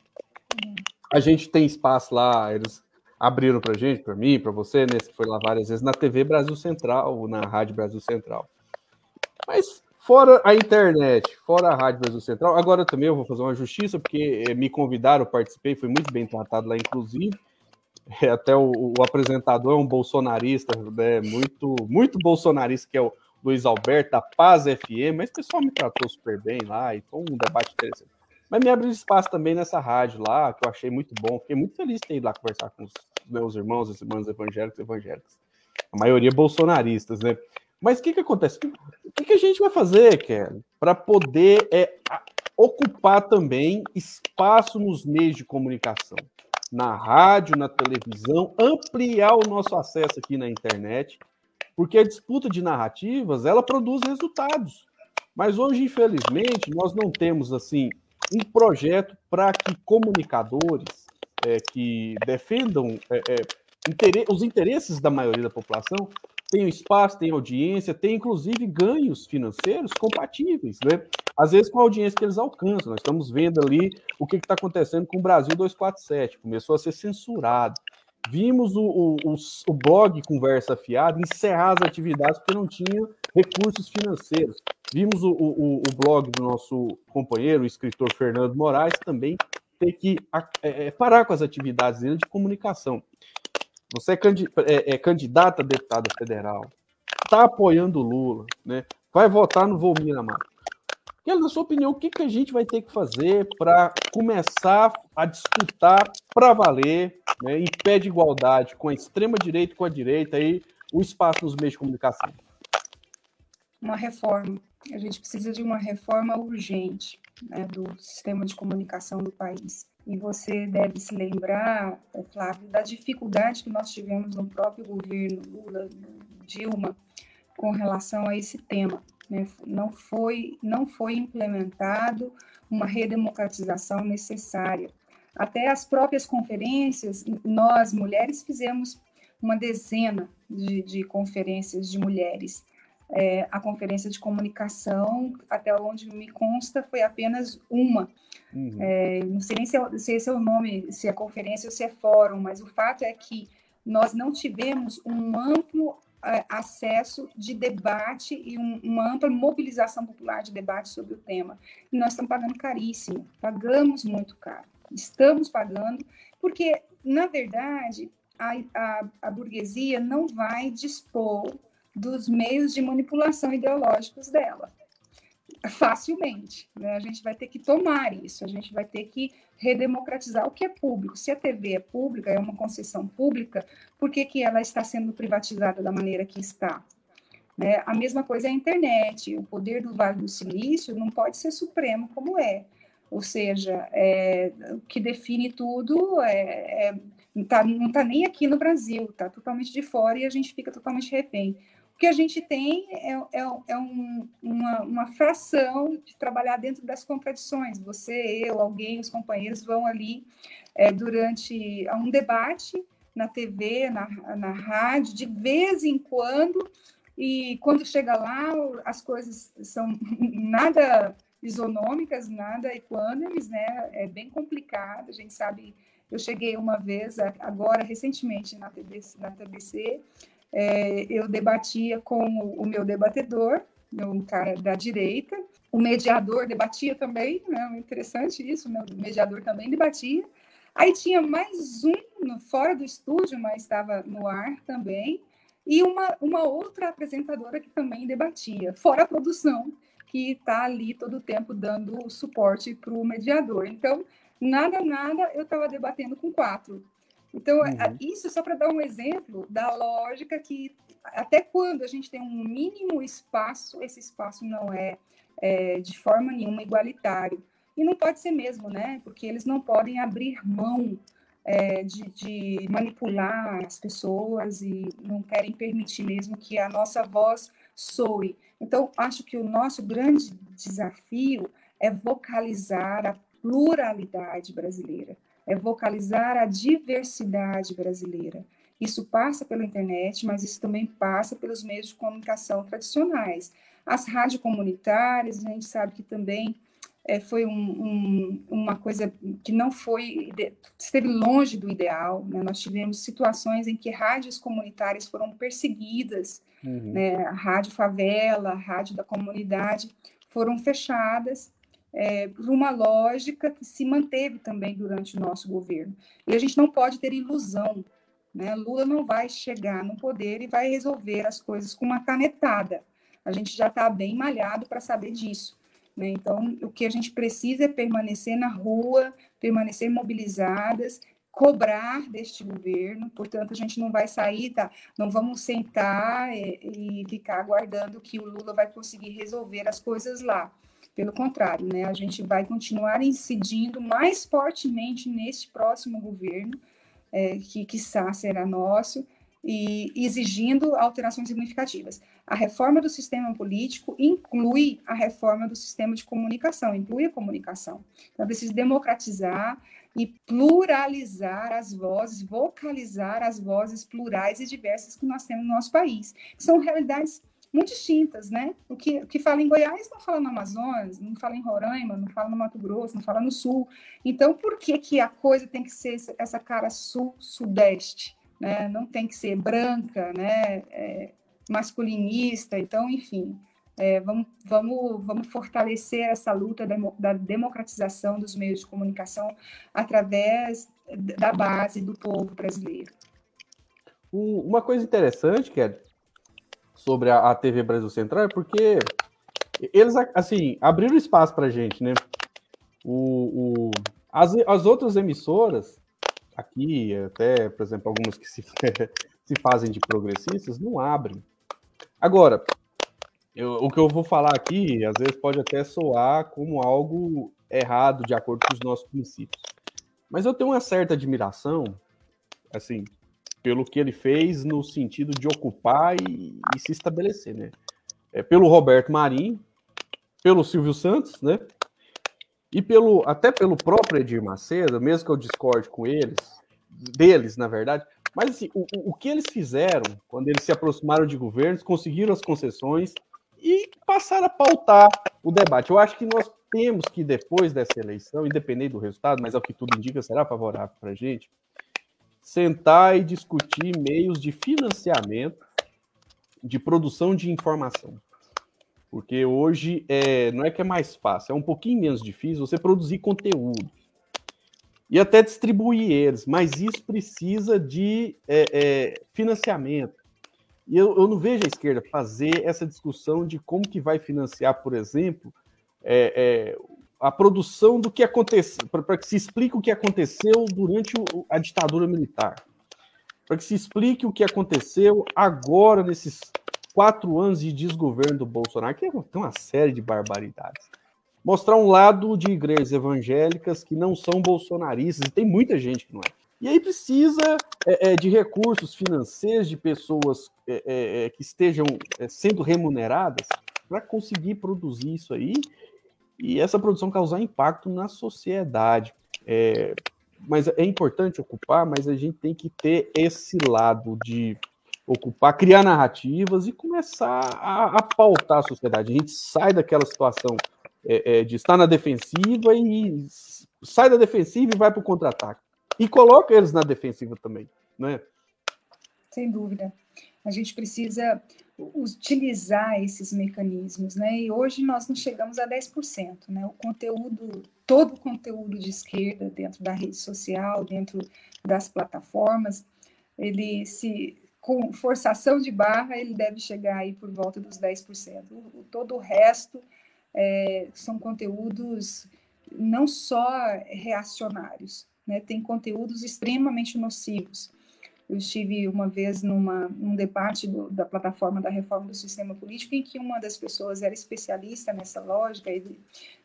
A gente tem espaço lá, eles abriram para gente, para mim, para você, né? Você foi lá várias vezes na TV Brasil Central, na Rádio Brasil Central. Mas Fora a internet, fora a Rádio Brasil Central, agora também eu vou fazer uma justiça, porque eh, me convidaram, participei, fui muito bem tratado lá, inclusive. É, até o, o, apresentador é um bolsonarista, né, muito, muito bolsonarista, que é o Luiz Alberto, da Paz FM, mas o pessoal me tratou super bem lá, e foi um debate interessante. Mas me abriu espaço também nessa rádio lá, que eu achei muito bom. Fiquei muito feliz de ter ido lá conversar com os meus irmãos, os irmãos evangélicos evangélicos. A maioria bolsonaristas, né? Mas o que, que acontece? O que, que a gente vai fazer, Kelly, para poder é, ocupar também espaço nos meios de comunicação? Na rádio, na televisão, ampliar o nosso acesso aqui na internet, porque a disputa de narrativas, ela produz resultados. Mas hoje, infelizmente, nós não temos, assim, um projeto para que comunicadores é, que defendam é, é, os interesses da maioria da população tem espaço, tem audiência, tem inclusive ganhos financeiros compatíveis, né? Às vezes com a audiência que eles alcançam. Nós estamos vendo ali o que está acontecendo com o Brasil 247, começou a ser censurado. Vimos o, o, o, o blog Conversa Fiada encerrar as atividades porque não tinha recursos financeiros. Vimos o, o, o blog do nosso companheiro, o escritor Fernando Moraes, também ter que é, é, parar com as atividades dele de comunicação. Você é, é, é candidato a deputado federal, está apoiando o Lula, né? vai votar no Volmir Amado. E, na sua opinião, o que, que a gente vai ter que fazer para começar a disputar para valer, né, em pé de igualdade, com a extrema-direita e com a direita, aí, o espaço nos meios de comunicação? Uma reforma. A gente precisa de uma reforma urgente né, do sistema de comunicação do país. E você deve se lembrar, é, Flávio, da dificuldade que nós tivemos no próprio governo Lula, Dilma, com relação a esse tema. Né? Não, foi, não foi implementado uma redemocratização necessária. Até as próprias conferências, nós, mulheres, fizemos uma dezena de, de conferências de mulheres É, a conferência de comunicação, até onde me consta, foi apenas uma. Uhum. É, não sei nem se, é, se esse é o nome, se é conferência ou se é fórum, mas o fato é que nós não tivemos um amplo acesso de debate e um, uma ampla mobilização popular de debate sobre o tema. E nós estamos pagando caríssimo, pagamos muito caro, estamos pagando, porque, na verdade, a, a, a burguesia não vai dispor dos meios de manipulação ideológicos dela facilmente. Né? A gente vai ter que tomar isso, a gente vai ter que redemocratizar o que é público. Se a TV é pública, é uma concessão pública, por que, que ela está sendo privatizada da maneira que está? Né? A mesma coisa é a internet. O poder do Vale do Silício não pode ser supremo como é. Ou seja, é, o que define tudo é, é tá, não está nem aqui no Brasil, está totalmente de fora e a gente fica totalmente refém. O que a gente tem é, é, é um, uma, uma fração de trabalhar dentro das contradições. Você, eu, alguém, os companheiros vão ali é, durante um debate na TV, na, na rádio, de vez em quando, e quando chega lá, as coisas são <laughs> nada isonômicas, nada equânimes, né? É bem complicado. A gente sabe. Eu cheguei uma vez, agora recentemente na TBC, na TBC é, eu debatia com o, meu debatedor, um cara da direita, o mediador debatia também, né? Interessante isso, o mediador também debatia. Aí tinha mais um fora do estúdio, mas estava no ar também, e uma, uma outra apresentadora que também debatia, fora a produção, que está ali todo o tempo dando suporte para o mediador. Então, nada, nada, eu estava debatendo com quatro. Então, uhum. isso só para dar um exemplo da lógica que até quando a gente tem um mínimo espaço, esse espaço não é, é de forma nenhuma igualitário. E não pode ser mesmo, né? Porque eles não podem abrir mão é, de, de, manipular as pessoas e não querem permitir mesmo que a nossa voz soe. Então, acho que o nosso grande desafio é vocalizar a pluralidade brasileira é vocalizar a diversidade brasileira. Isso passa pela internet, mas isso também passa pelos meios de comunicação tradicionais. As rádios comunitárias, a gente sabe que também é, foi um, um, uma coisa que não foi, esteve longe do ideal. Né? Nós tivemos situações em que rádios comunitárias foram perseguidas, uhum. né? a Rádio Favela, a Rádio da Comunidade, foram fechadas é, por uma lógica que se manteve também durante o nosso governo. E a gente não pode ter ilusão. Né? Lula não vai chegar no poder e vai resolver as coisas com uma canetada. A gente já está bem malhado para saber disso. Né? Então, o que a gente precisa é permanecer na rua, permanecer mobilizadas, cobrar deste governo. Portanto, a gente não vai sair, tá? não vamos sentar e, e ficar aguardando que o Lula vai conseguir resolver as coisas lá. Pelo contrário, né, a gente vai continuar incidindo mais fortemente neste próximo governo, é, que, quiçá, será nosso, e exigindo alterações significativas. A reforma do sistema político inclui a reforma do sistema de comunicação, inclui a comunicação. Então, é preciso democratizar e pluralizar as vozes, vocalizar as vozes plurais e diversas que nós temos no nosso país, que são realidades muito distintas, né? O que, o que fala em Goiás não fala no Amazonas, não fala em Roraima, não fala no Mato Grosso, não fala no Sul. Então, por que, que a coisa tem que ser essa cara sul-sudeste? Né? Não tem que ser branca, né? É, masculinista. Então, enfim, é, vamos, vamos, vamos fortalecer essa luta da democratização dos meios de comunicação através da base do povo brasileiro. Uma coisa interessante, que é sobre a, a TV Brasil Central é porque eles, assim, abriram espaço para gente, né? O, o, as, as outras emissoras, aqui, até, por exemplo, algumas que se, <laughs> se fazem de progressistas, não abrem. Agora, eu, o que eu vou falar aqui, às vezes pode até soar como algo errado, de acordo com os nossos princípios. Mas eu tenho uma certa admiração, assim, pelo que ele fez no sentido de ocupar e, e se estabelecer, né? É, pelo Roberto Marinho, pelo Silvio Santos, né? E pelo até pelo próprio Edir Macedo, mesmo que eu discorde com eles, deles, na verdade, Mas assim, o, o que eles fizeram quando eles se aproximaram de governos, conseguiram as concessões e passaram a pautar o debate. Eu acho que nós temos que, depois dessa eleição, independente do resultado, mas é o que tudo indica, será favorável para a gente, sentar e discutir meios de financiamento de produção de informação. Porque hoje é, não é que é mais fácil, é um pouquinho menos difícil você produzir conteúdo e até distribuir eles, mas isso precisa de é, é, financiamento. E eu, eu, não vejo a esquerda fazer essa discussão de como que vai financiar, por exemplo, é, é a produção do que aconteceu, para que se explique o que aconteceu durante o, a ditadura militar, para que se explique o que aconteceu agora nesses quatro anos de desgoverno do Bolsonaro, que tem uma série de barbaridades. Mostrar um lado de igrejas evangélicas que não são bolsonaristas, e tem muita gente que não é. E aí precisa é, é, de recursos financeiros, de pessoas é, é, é que estejam é, sendo remuneradas para conseguir produzir isso aí e essa produção causar impacto na sociedade. mas é importante ocupar, mas a gente tem que ter esse lado de ocupar, criar narrativas e começar a, a pautar a sociedade. A gente sai daquela situação é, é, de estar na defensiva e sai da defensiva e vai para o contra-ataque. E coloca eles na defensiva também, né? Sem dúvida. A gente precisa utilizar esses mecanismos, né? E hoje nós não chegamos a 10%, né? O conteúdo, todo o conteúdo de esquerda dentro da rede social, dentro das plataformas, ele se com forçação de barra, ele deve chegar aí por volta dos 10%. O, todo o resto é, são conteúdos não só reacionários, né? tem conteúdos extremamente nocivos. Eu estive uma vez numa, num debate do, da plataforma da reforma do sistema político, em que uma das pessoas era especialista nessa lógica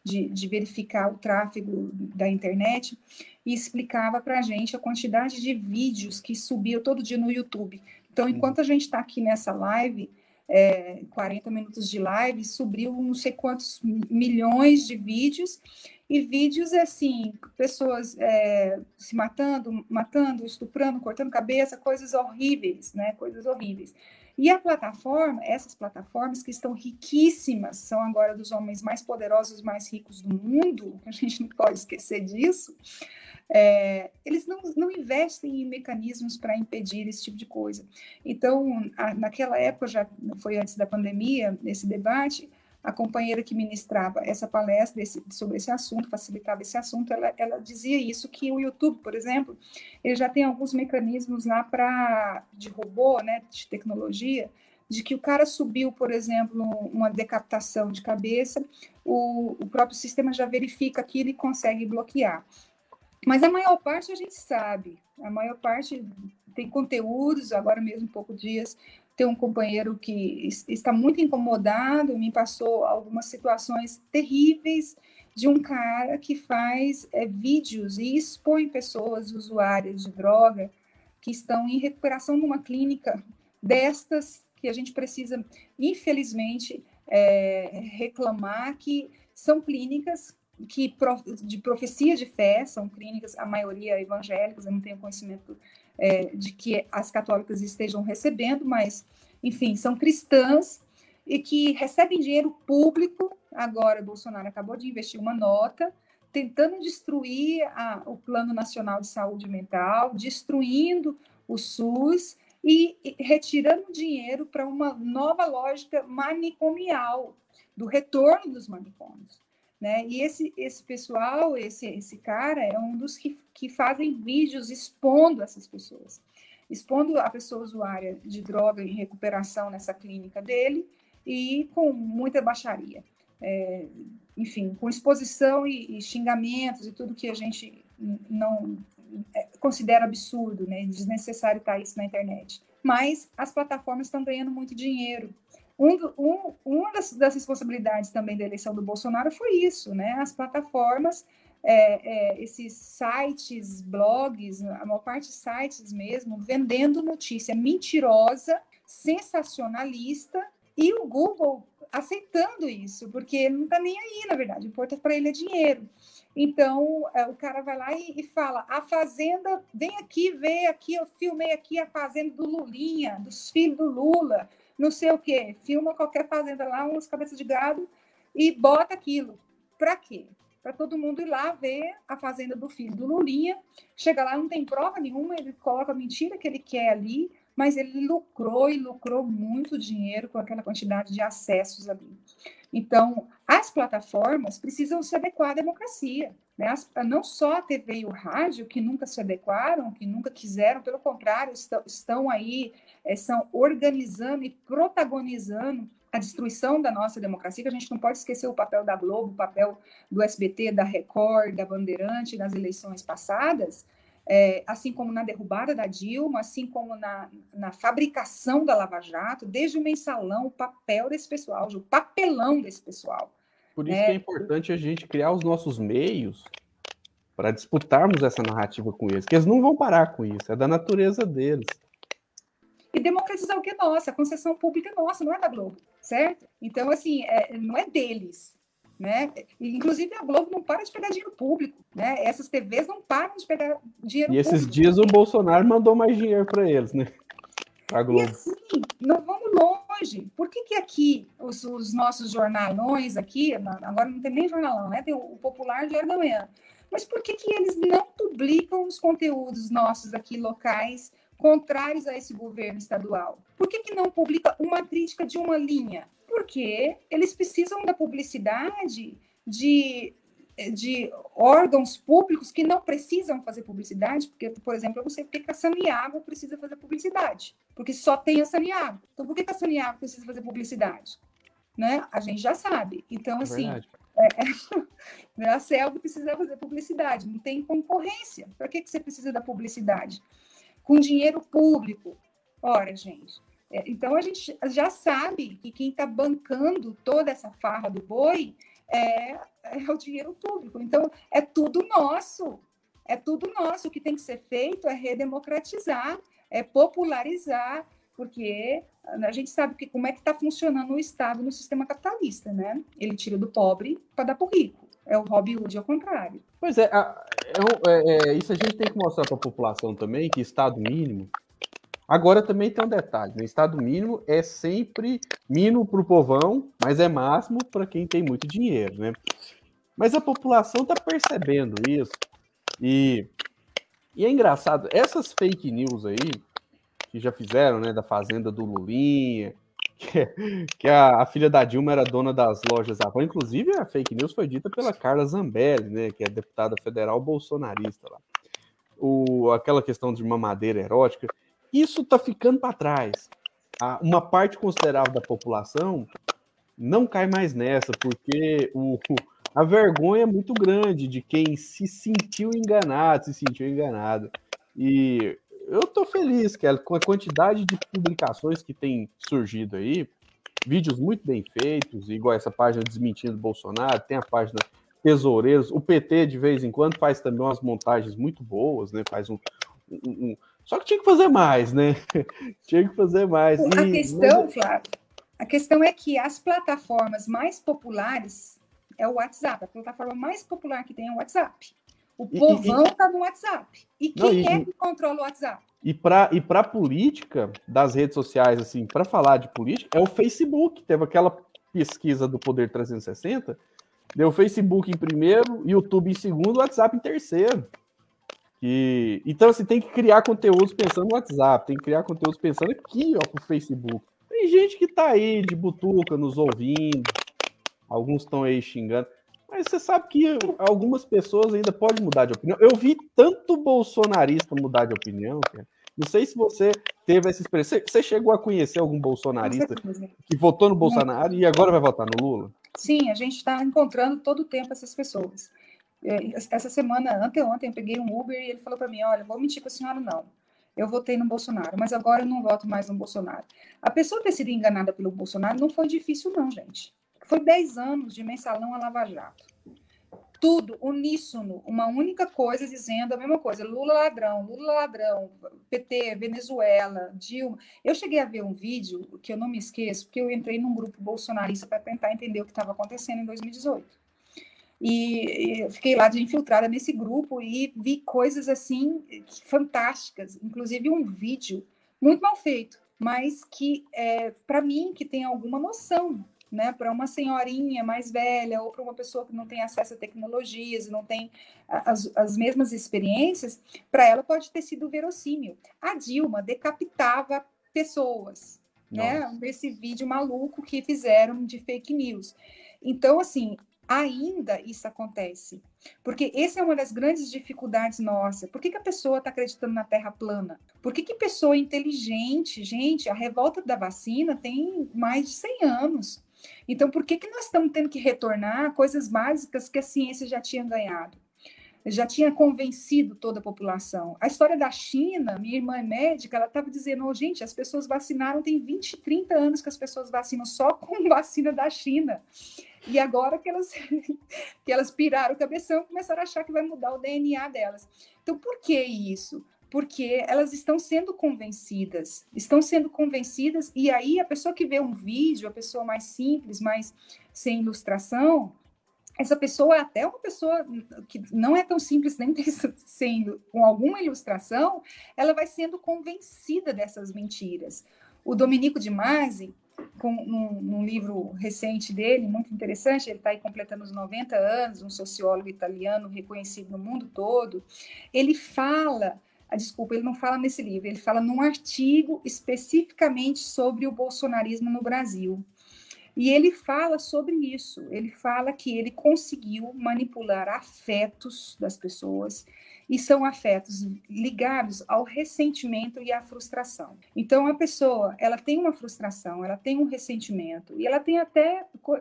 de, de verificar o tráfego da internet e explicava para a gente a quantidade de vídeos que subiam todo dia no YouTube. Então, enquanto a gente está aqui nessa live, é, 40 minutos de live, subiu não sei quantos milhões de vídeos, e vídeos assim, pessoas é, se matando, matando, estuprando, cortando cabeça, coisas horríveis, né? Coisas horríveis. E a plataforma, essas plataformas que estão riquíssimas, são agora dos homens mais poderosos, mais ricos do mundo, <laughs> a gente não pode esquecer disso é, eles não, não investem em mecanismos para impedir esse tipo de coisa. Então, a, naquela época, já foi antes da pandemia, nesse debate, a companheira que ministrava essa palestra desse, sobre esse assunto, facilitava esse assunto, ela, ela, dizia isso, que o YouTube, por exemplo, ele já tem alguns mecanismos lá para de robô, né, de tecnologia, de que o cara subiu, por exemplo, uma decapitação de cabeça, o, o próprio sistema já verifica aquilo e consegue bloquear. Mas a maior parte a gente sabe, a maior parte tem conteúdos, agora mesmo, poucos dias, tem um companheiro que está muito incomodado, me passou algumas situações terríveis de um cara que faz é, vídeos e expõe pessoas usuárias de droga que estão em recuperação numa clínica destas que a gente precisa, infelizmente, é, reclamar que são clínicas que de profecia de fé, são clínicas, a maioria evangélicas, eu não tenho conhecimento é, de que as católicas estejam recebendo, mas, enfim, são cristãs e que recebem dinheiro público. Agora, Bolsonaro acabou de investir uma nota tentando destruir a, o Plano Nacional de Saúde Mental, destruindo o SUS e, e retirando dinheiro para uma nova lógica manicomial, do retorno dos manicômios. Né? E esse, esse pessoal, esse, esse cara, é um dos que, que fazem vídeos expondo essas pessoas, expondo a pessoa usuária de droga em recuperação nessa clínica dele e com muita baixaria. É, enfim, com exposição e, e, xingamentos e tudo que a gente não é, considera absurdo, né? desnecessário estar isso na internet. Mas as plataformas estão ganhando muito dinheiro um, um, uma das, das, responsabilidades também da eleição do Bolsonaro foi isso, né? As plataformas, é, é, esses sites, blogs, a maior parte sites mesmo, vendendo notícia mentirosa, sensacionalista, e o Google aceitando isso, porque ele não está nem aí, na verdade, importa para ele é dinheiro. Então, é, o cara vai lá e, e, fala: a fazenda, vem aqui ver aqui, eu filmei aqui a fazenda do Lulinha, dos filhos do Lula, não sei o quê. Filma qualquer fazenda lá, umas cabeças de gado e bota aquilo. Para quê? Para todo mundo ir lá ver a fazenda do filho do Lulinha. Chega lá, não tem prova nenhuma, ele coloca a mentira que ele quer ali, mas ele lucrou e lucrou muito dinheiro com aquela quantidade de acessos ali. Então, as plataformas precisam se adequar à democracia. Né? As, não só a TV e o rádio, que nunca se adequaram, que nunca quiseram, pelo contrário, estão, estão aí, é, estão organizando e protagonizando a destruição da nossa democracia, que a gente não pode esquecer o papel da Globo, o papel do SBT, da Record, da Bandeirante nas eleições passadas, é, assim como na derrubada da Dilma, assim como na, na fabricação da Lava Jato, desde o mensalão, o papel desse pessoal, o papelão desse pessoal. Por isso é, que é importante a gente criar os nossos meios para disputarmos essa narrativa com eles, que eles não vão parar com isso, é da natureza deles. E democratizar o que é nosso, a concessão pública é nossa, não é da Globo, certo? Então, assim, é, não é deles, né? Inclusive, a Globo não para de pegar dinheiro público. Né? Essas TVs não param de pegar dinheiro e público. E esses dias o Bolsonaro mandou mais dinheiro para eles, né? E assim, não vamos longe. Por que, que aqui os, os, nossos jornalões aqui, agora não tem nem jornalão, né? Tem o, o Popular Diário da Manhã. Mas por que, que eles não publicam os conteúdos nossos aqui locais contrários a esse governo estadual? Por que, que não publica uma crítica de uma linha? Porque eles precisam da publicidade de, de órgãos públicos que não precisam fazer publicidade, porque, por exemplo, eu não sei porque que a Saniago precisa fazer publicidade, porque só tem a Saniago. Então, por que, que a Saniago precisa fazer publicidade? Né? A gente já sabe. Então, é assim, é, <laughs> é, a Selva precisa fazer publicidade, não tem concorrência. Para que, que você precisa da publicidade? Com dinheiro público. Ora, gente, é, então, a gente já sabe que quem está bancando toda essa farra do boi é, é o dinheiro público. Então, é tudo nosso. É tudo nosso. O que tem que ser feito é redemocratizar, é popularizar, porque a gente sabe que, como é que está funcionando o Estado no sistema capitalista, né? Ele tira do pobre para dar para o rico. É o Robin Hood ao contrário. Pois é, é, é, é, isso a gente tem que mostrar para a população também, que Estado mínimo Agora também tem um detalhe: né? Estado mínimo é sempre mínimo para o povão, mas é máximo para quem tem muito dinheiro, né? Mas a população está percebendo isso. E, e é engraçado, essas fake news aí, que já fizeram, né, da fazenda do Lulinha, que, a, a, filha da Dilma era dona das lojas Avon. Inclusive, a fake news foi dita pela Carla Zambelli, né, que é deputada federal bolsonarista lá. O, aquela questão de mamadeira erótica. Isso está ficando para trás. Uma parte considerável da população não cai mais nessa, porque o, a vergonha é muito grande de quem se sentiu enganado, se sentiu enganado. E eu estou feliz, Kelly, com a quantidade de publicações que tem surgido aí, vídeos muito bem feitos, igual essa página Desmentindo Bolsonaro, tem a página Tesoureiros, o PT de vez em quando faz também umas montagens muito boas, né? Faz um, um, só que tinha que fazer mais, né? <laughs> tinha que fazer mais. A e... questão, Flávio, a questão é que as plataformas mais populares é o WhatsApp. A plataforma mais popular que tem é o WhatsApp. O povão está no WhatsApp. E quem Não, e, é que controla o WhatsApp? E para e a política das redes sociais, assim, para falar de política, é o Facebook. Teve aquela pesquisa do Poder 360, deu o Facebook em primeiro, YouTube em segundo, o WhatsApp em terceiro. E, então, assim, tem que criar conteúdos pensando no WhatsApp, tem que criar conteúdos pensando aqui, ó, pro Facebook. Tem gente que tá aí de butuca nos ouvindo, alguns estão aí xingando, mas você sabe que algumas pessoas ainda podem mudar de opinião. Eu vi tanto bolsonarista mudar de opinião, cara. Não sei se você teve essa experiência. Você chegou a conhecer algum bolsonarista que votou no Bolsonaro e agora vai votar no Lula? Sim, a gente está encontrando todo o tempo essas pessoas. É, essa semana, anteontem, eu peguei um Uber e ele falou para mim: Olha, vou mentir para a senhora, não. Eu votei no Bolsonaro, mas agora eu não voto mais no Bolsonaro. A pessoa ter sido enganada pelo Bolsonaro não foi difícil, não, gente. Foi 10 anos de mensalão a Lava Jato. Tudo uníssono, uma única coisa dizendo a mesma coisa: Lula ladrão, Lula ladrão, PT, Venezuela, Dilma. Eu cheguei a ver um vídeo que eu não me esqueço, porque eu entrei num grupo bolsonarista para tentar entender o que estava acontecendo em 2018. E, fiquei lá de infiltrada nesse grupo e vi coisas assim fantásticas, inclusive um vídeo muito mal feito, mas que é, para mim que tem alguma noção, né, para uma senhorinha mais velha ou para uma pessoa que não tem acesso a tecnologias, não tem as, as mesmas experiências, para ela pode ter sido verossímil. A Dilma decapitava pessoas, né, Nossa. né, desse vídeo maluco que fizeram de fake news. Então, assim, ainda isso acontece. Porque essa é uma das grandes dificuldades nossa. Por que, que a pessoa está acreditando na Terra plana? Por que, que pessoa inteligente, gente, a revolta da vacina tem mais de 100 anos. Então, por que, que nós estamos tendo que retornar coisas básicas que a ciência já tinha ganhado? Já tinha convencido toda a população. A história da China, minha irmã é médica, ela estava dizendo: oh, gente, as pessoas vacinaram, tem 20, 30 anos que as pessoas vacinam só <laughs> com vacina da China. E agora que elas, <laughs> que elas piraram o cabeção, começaram a achar que vai mudar o DNA delas. Então, por que isso? Porque elas estão sendo convencidas, estão sendo convencidas, e aí a pessoa que vê um vídeo, a pessoa mais simples, mais sem ilustração, essa pessoa é até uma pessoa que não é tão simples nem <laughs> sendo com alguma ilustração, ela vai sendo convencida dessas mentiras. O Domenico de Masi, com, num, num, livro recente dele, muito interessante, ele está aí completando os 90 anos, um sociólogo italiano reconhecido no mundo todo, ele fala, ah, desculpa, ele não fala nesse livro, ele fala num artigo especificamente sobre o bolsonarismo no Brasil. E ele fala sobre isso, ele fala que ele conseguiu manipular afetos das pessoas, e são afetos ligados ao ressentimento e à frustração. Então a pessoa, ela tem uma frustração, ela tem um ressentimento e ela tem até co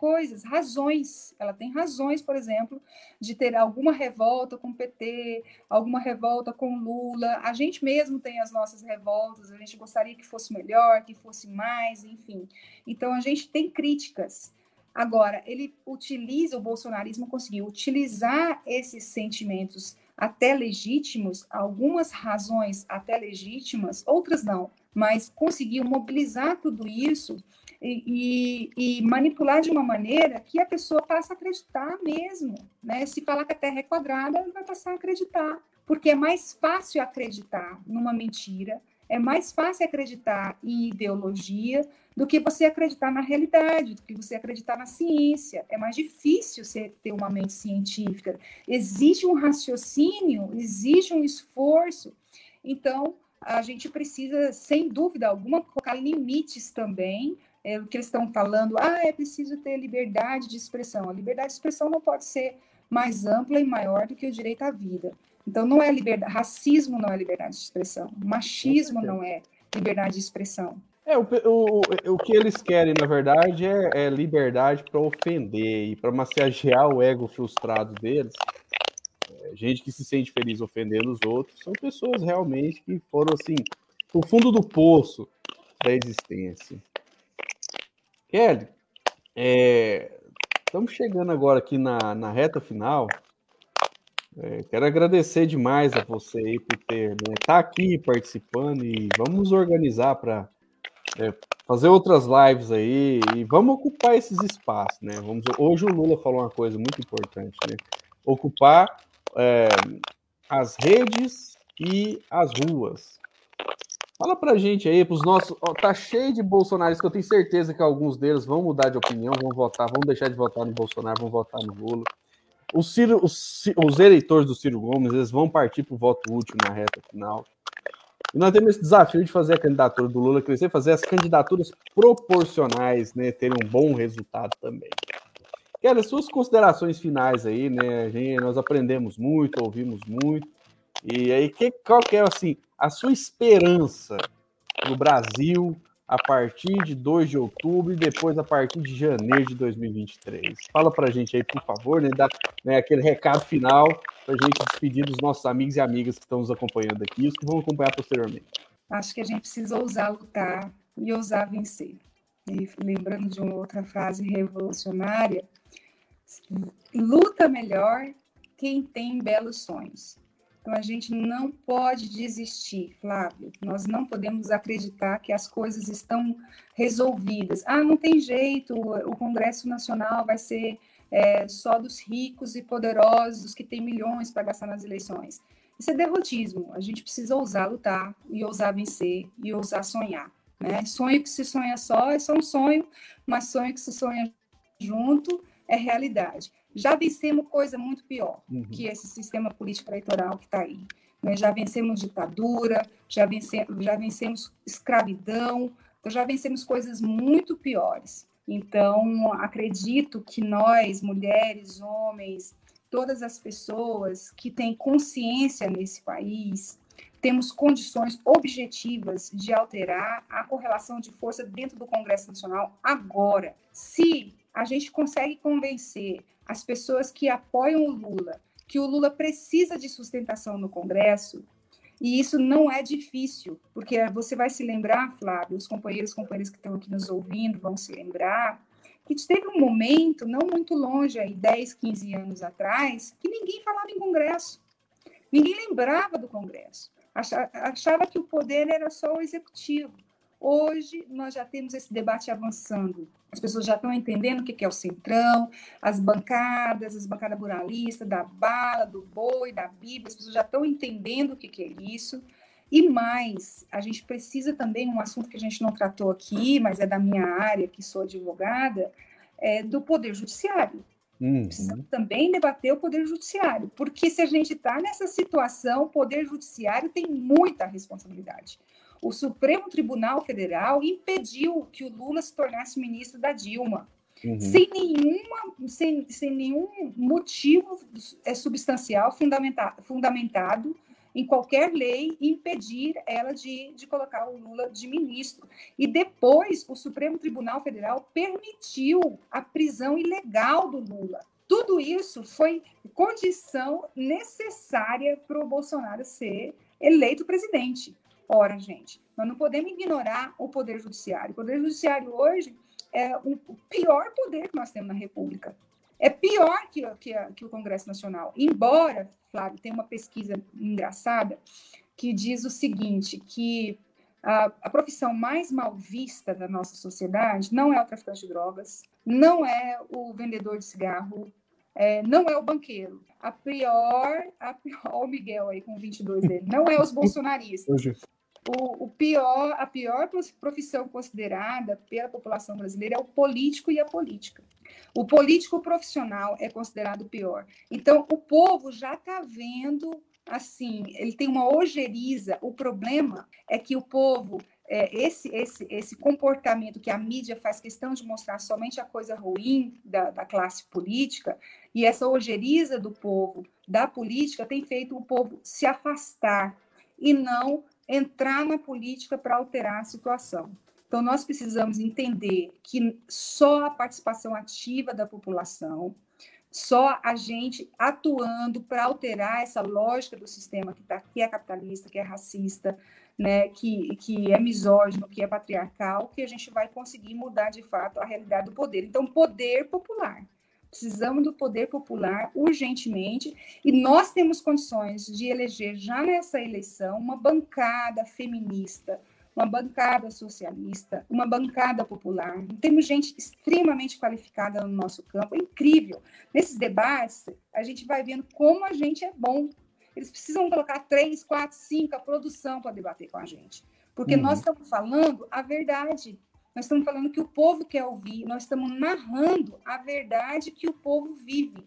coisas, razões. Ela tem razões, por exemplo, de ter alguma revolta com o PT, alguma revolta com Lula. A gente mesmo tem as nossas revoltas, a gente gostaria que fosse melhor, que fosse mais, enfim. Então a gente tem críticas. Agora, ele utiliza, o bolsonarismo conseguiu utilizar esses sentimentos até legítimos, algumas razões até legítimas, outras não, mas conseguiu mobilizar tudo isso e, e, e, manipular de uma maneira que a pessoa passa a acreditar mesmo. Né? Se falar que a Terra é quadrada, ela vai passar a acreditar, porque é mais fácil acreditar numa mentira, é mais fácil acreditar em ideologia do que você acreditar na realidade, do que você acreditar na ciência. É mais difícil você ter uma mente científica. Exige um raciocínio, exige um esforço. Então, a gente precisa, sem dúvida alguma, colocar limites também. É, o que eles estão falando, ah, é preciso ter liberdade de expressão. A liberdade de expressão não pode ser mais ampla e maior do que o direito à vida. Então, não é liberdade, racismo não é liberdade de expressão, machismo não é liberdade de expressão. É, o, o, o que eles querem, na verdade, é, é liberdade para ofender e para massagear o ego frustrado deles. É, gente que se sente feliz ofendendo os outros são pessoas realmente que foram assim, no fundo do poço da existência. Kelly, é, estamos chegando agora aqui na, na reta final. É, quero agradecer demais a você aí por ter né, tá aqui participando e vamos organizar para é, fazer outras lives aí e vamos ocupar esses espaços, né? Vamos, hoje o Lula falou uma coisa muito importante, né? Ocupar é, as redes e as ruas. Fala pra gente aí, pros nossos. Ó, tá cheio de bolsonaristas que eu tenho certeza que alguns deles vão mudar de opinião, vão votar, vão deixar de votar no Bolsonaro, vão votar no Lula. Ciro, os, os eleitores do Ciro Gomes, eles vão partir pro voto útil na reta final. E nós temos esse desafio de fazer a candidatura do Lula crescer, fazer as candidaturas proporcionais, né, terem um bom resultado também. Quero suas considerações finais aí, né? Gente, nós aprendemos muito, ouvimos muito. E aí, que, qual que é assim, a sua esperança no Brasil a partir de 2 de outubro e depois a partir de janeiro de 2023. Fala para a gente aí, por favor, né, dá né, aquele recado final para a gente despedir dos nossos amigos e amigas que estão nos acompanhando aqui e os que vão acompanhar posteriormente. Acho que a gente precisa ousar lutar e ousar vencer. E lembrando de uma outra frase revolucionária, luta melhor quem tem belos sonhos. Então, a gente não pode desistir, Flávio. Nós não podemos acreditar que as coisas estão resolvidas. Ah, não tem jeito, o Congresso Nacional vai ser é, só dos ricos e poderosos que têm milhões para gastar nas eleições. Isso é derrotismo. A gente precisa ousar lutar e ousar vencer e ousar sonhar. Né? Sonho que se sonha só é só um sonho, mas sonho que se sonha junto é realidade. Já vencemos coisa muito pior uhum. que esse sistema político eleitoral que está aí. Né? Já vencemos ditadura, já vencemos, já vencemos escravidão, então já vencemos coisas muito piores. Então, acredito que nós, mulheres, homens, todas as pessoas que têm consciência nesse país, temos condições objetivas de alterar a correlação de força dentro do Congresso Nacional agora. Se a gente consegue convencer as pessoas que apoiam o Lula que o Lula precisa de sustentação no Congresso, e isso não é difícil, porque você vai se lembrar, Flávio, os companheiros e companheiras que estão aqui nos ouvindo vão se lembrar, que teve um momento, não muito longe, aí 10, 15 anos atrás, que ninguém falava em Congresso. Ninguém lembrava do Congresso. Achava que o poder era só o executivo. Hoje, nós já temos esse debate avançando. As pessoas já estão entendendo o que é o centrão, as bancadas, as bancadas buralistas, da bala, do boi, da Bíblia, as pessoas já estão entendendo o que é isso. E mais, a gente precisa também, um assunto que a gente não tratou aqui, mas é da minha área, que sou advogada, é do Poder Judiciário. Uhum. Precisamos também debater o Poder Judiciário, porque se a gente está nessa situação, o Poder Judiciário tem muita responsabilidade o Supremo Tribunal Federal impediu que o Lula se tornasse ministro da Dilma. Uhum. Sem, nenhuma, sem, sem nenhum motivo é, substancial fundamenta, fundamentado em qualquer lei impedir ela de, de colocar o Lula de ministro. E depois o Supremo Tribunal Federal permitiu a prisão ilegal do Lula. Tudo isso foi condição necessária para o Bolsonaro ser eleito presidente. Ora, gente, nós não podemos ignorar o Poder Judiciário. O Poder Judiciário hoje é o pior poder que nós temos na República. É pior que, que, que o Congresso Nacional. Embora, Flávio, tem uma pesquisa engraçada que diz o seguinte, que a, a, profissão mais mal vista da nossa sociedade não é o traficante de drogas, não é o vendedor de cigarro, é, não é o banqueiro. A pior, a pior, <laughs> o Miguel aí com 22 dele, não é os bolsonaristas o, o, pior, a pior profissão considerada pela população brasileira é o político e a política. O político profissional é considerado pior. Então, o povo já está vendo assim, ele tem uma ojeriza. O problema é que o povo, é, esse, esse, esse comportamento que a mídia faz questão de mostrar somente a coisa ruim da, da classe política, e essa ojeriza do povo da política tem feito o povo se afastar e não entrar na política para alterar a situação. Então, nós precisamos entender que só a participação ativa da população, só a gente atuando para alterar essa lógica do sistema que, tá, que é capitalista, que é racista, né, que, que é misógino, que é patriarcal, que a gente vai conseguir mudar de fato a realidade do poder. Então, poder popular. Precisamos do poder popular urgentemente e nós temos condições de eleger já nessa eleição uma bancada feminista, uma bancada socialista, uma bancada popular. Temos gente extremamente qualificada no nosso campo, é incrível. Nesses debates, a gente vai vendo como a gente é bom. Eles precisam colocar três, quatro, cinco a produção para debater com a gente, porque uhum. nós estamos falando a verdade. Nós estamos falando que o povo quer ouvir, nós estamos narrando a verdade que o povo vive.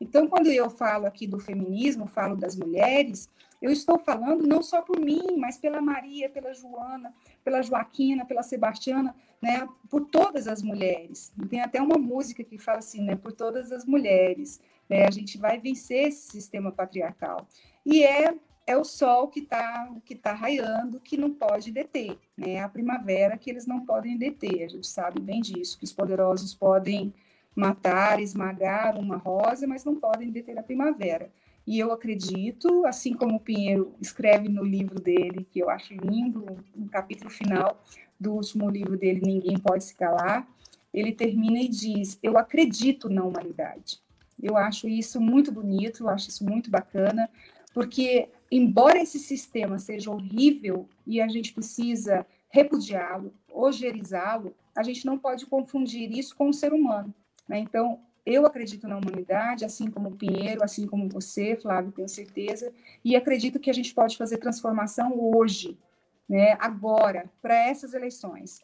Então, quando eu falo aqui do feminismo, falo das mulheres, eu estou falando não só por mim, mas pela Maria, pela Joana, pela Joaquina, pela Sebastiana, né, por todas as mulheres. Tem até uma música que fala assim, né, por todas as mulheres. Né, a gente vai vencer esse sistema patriarcal. E é é o sol que está que tá raiando, que não pode deter, né? A primavera que eles não podem deter, a gente sabe bem disso, que os poderosos podem matar, esmagar uma rosa, mas não podem deter a primavera. E eu acredito, assim como o Pinheiro escreve no livro dele, que eu acho lindo, no capítulo final do último livro dele, Ninguém Pode Se Calar, ele termina e diz: Eu acredito na humanidade. Eu acho isso muito bonito, eu acho isso muito bacana, porque embora esse sistema seja horrível e a gente precisa repudiá-lo, ogerizá-lo, a gente não pode confundir isso com o ser humano. Né? Então, eu acredito na humanidade, assim como o Pinheiro, assim como você, Flávio, tenho certeza, e acredito que a gente pode fazer transformação hoje, né, agora, para essas eleições.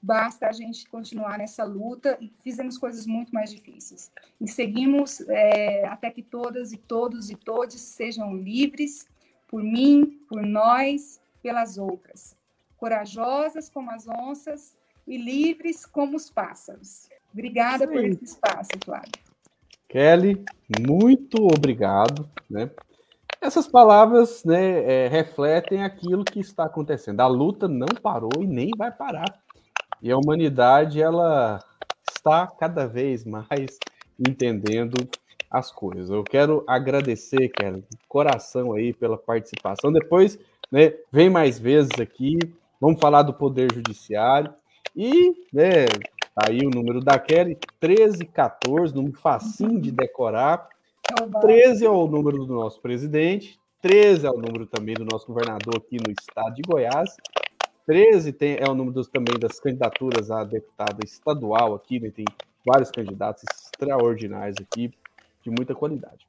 Basta a gente continuar nessa luta e fizemos coisas muito mais difíceis. E seguimos é, até que todas e todos e todos sejam livres por mim, por nós, pelas outras. Corajosas como as onças e livres como os pássaros. Obrigada por esse espaço, Flávio. Kelly, muito obrigado. Né? Essas palavras né, é, refletem aquilo que está acontecendo. A luta não parou e nem vai parar. E a humanidade ela está cada vez mais entendendo as coisas. Eu quero agradecer, cara, de coração aí pela participação. Depois, né, vem mais vezes aqui. Vamos falar do poder judiciário e, né, tá aí o número da Kelly, 1314, número facinho de decorar. 13 é o número do nosso presidente, 13 é o número também do nosso governador aqui no estado de Goiás 13 tem, é o número dos, também das candidaturas a deputada estadual aqui, né? Tem vários candidatos extraordinários aqui, de muita qualidade.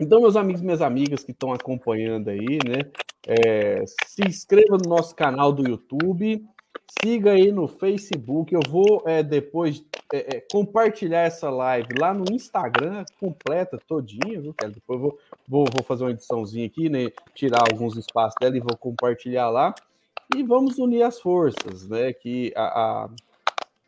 Então, meus amigos e minhas amigas que estão acompanhando aí, né? É, se inscreva no nosso canal do YouTube, siga aí no Facebook. Eu vou é, depois é, é compartilhar essa live lá no Instagram completa, todinha, viu, Depois eu vou, vou, vou fazer uma ediçãozinha aqui, né? Tirar alguns espaços dela e vou compartilhar lá e vamos unir as forças, né? Que a, a,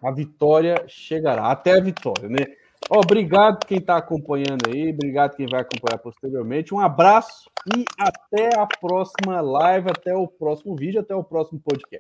a vitória chegará, até a vitória, né? Obrigado quem está acompanhando aí, obrigado quem vai acompanhar posteriormente. Um abraço e até a próxima live, até o próximo vídeo, até o próximo podcast.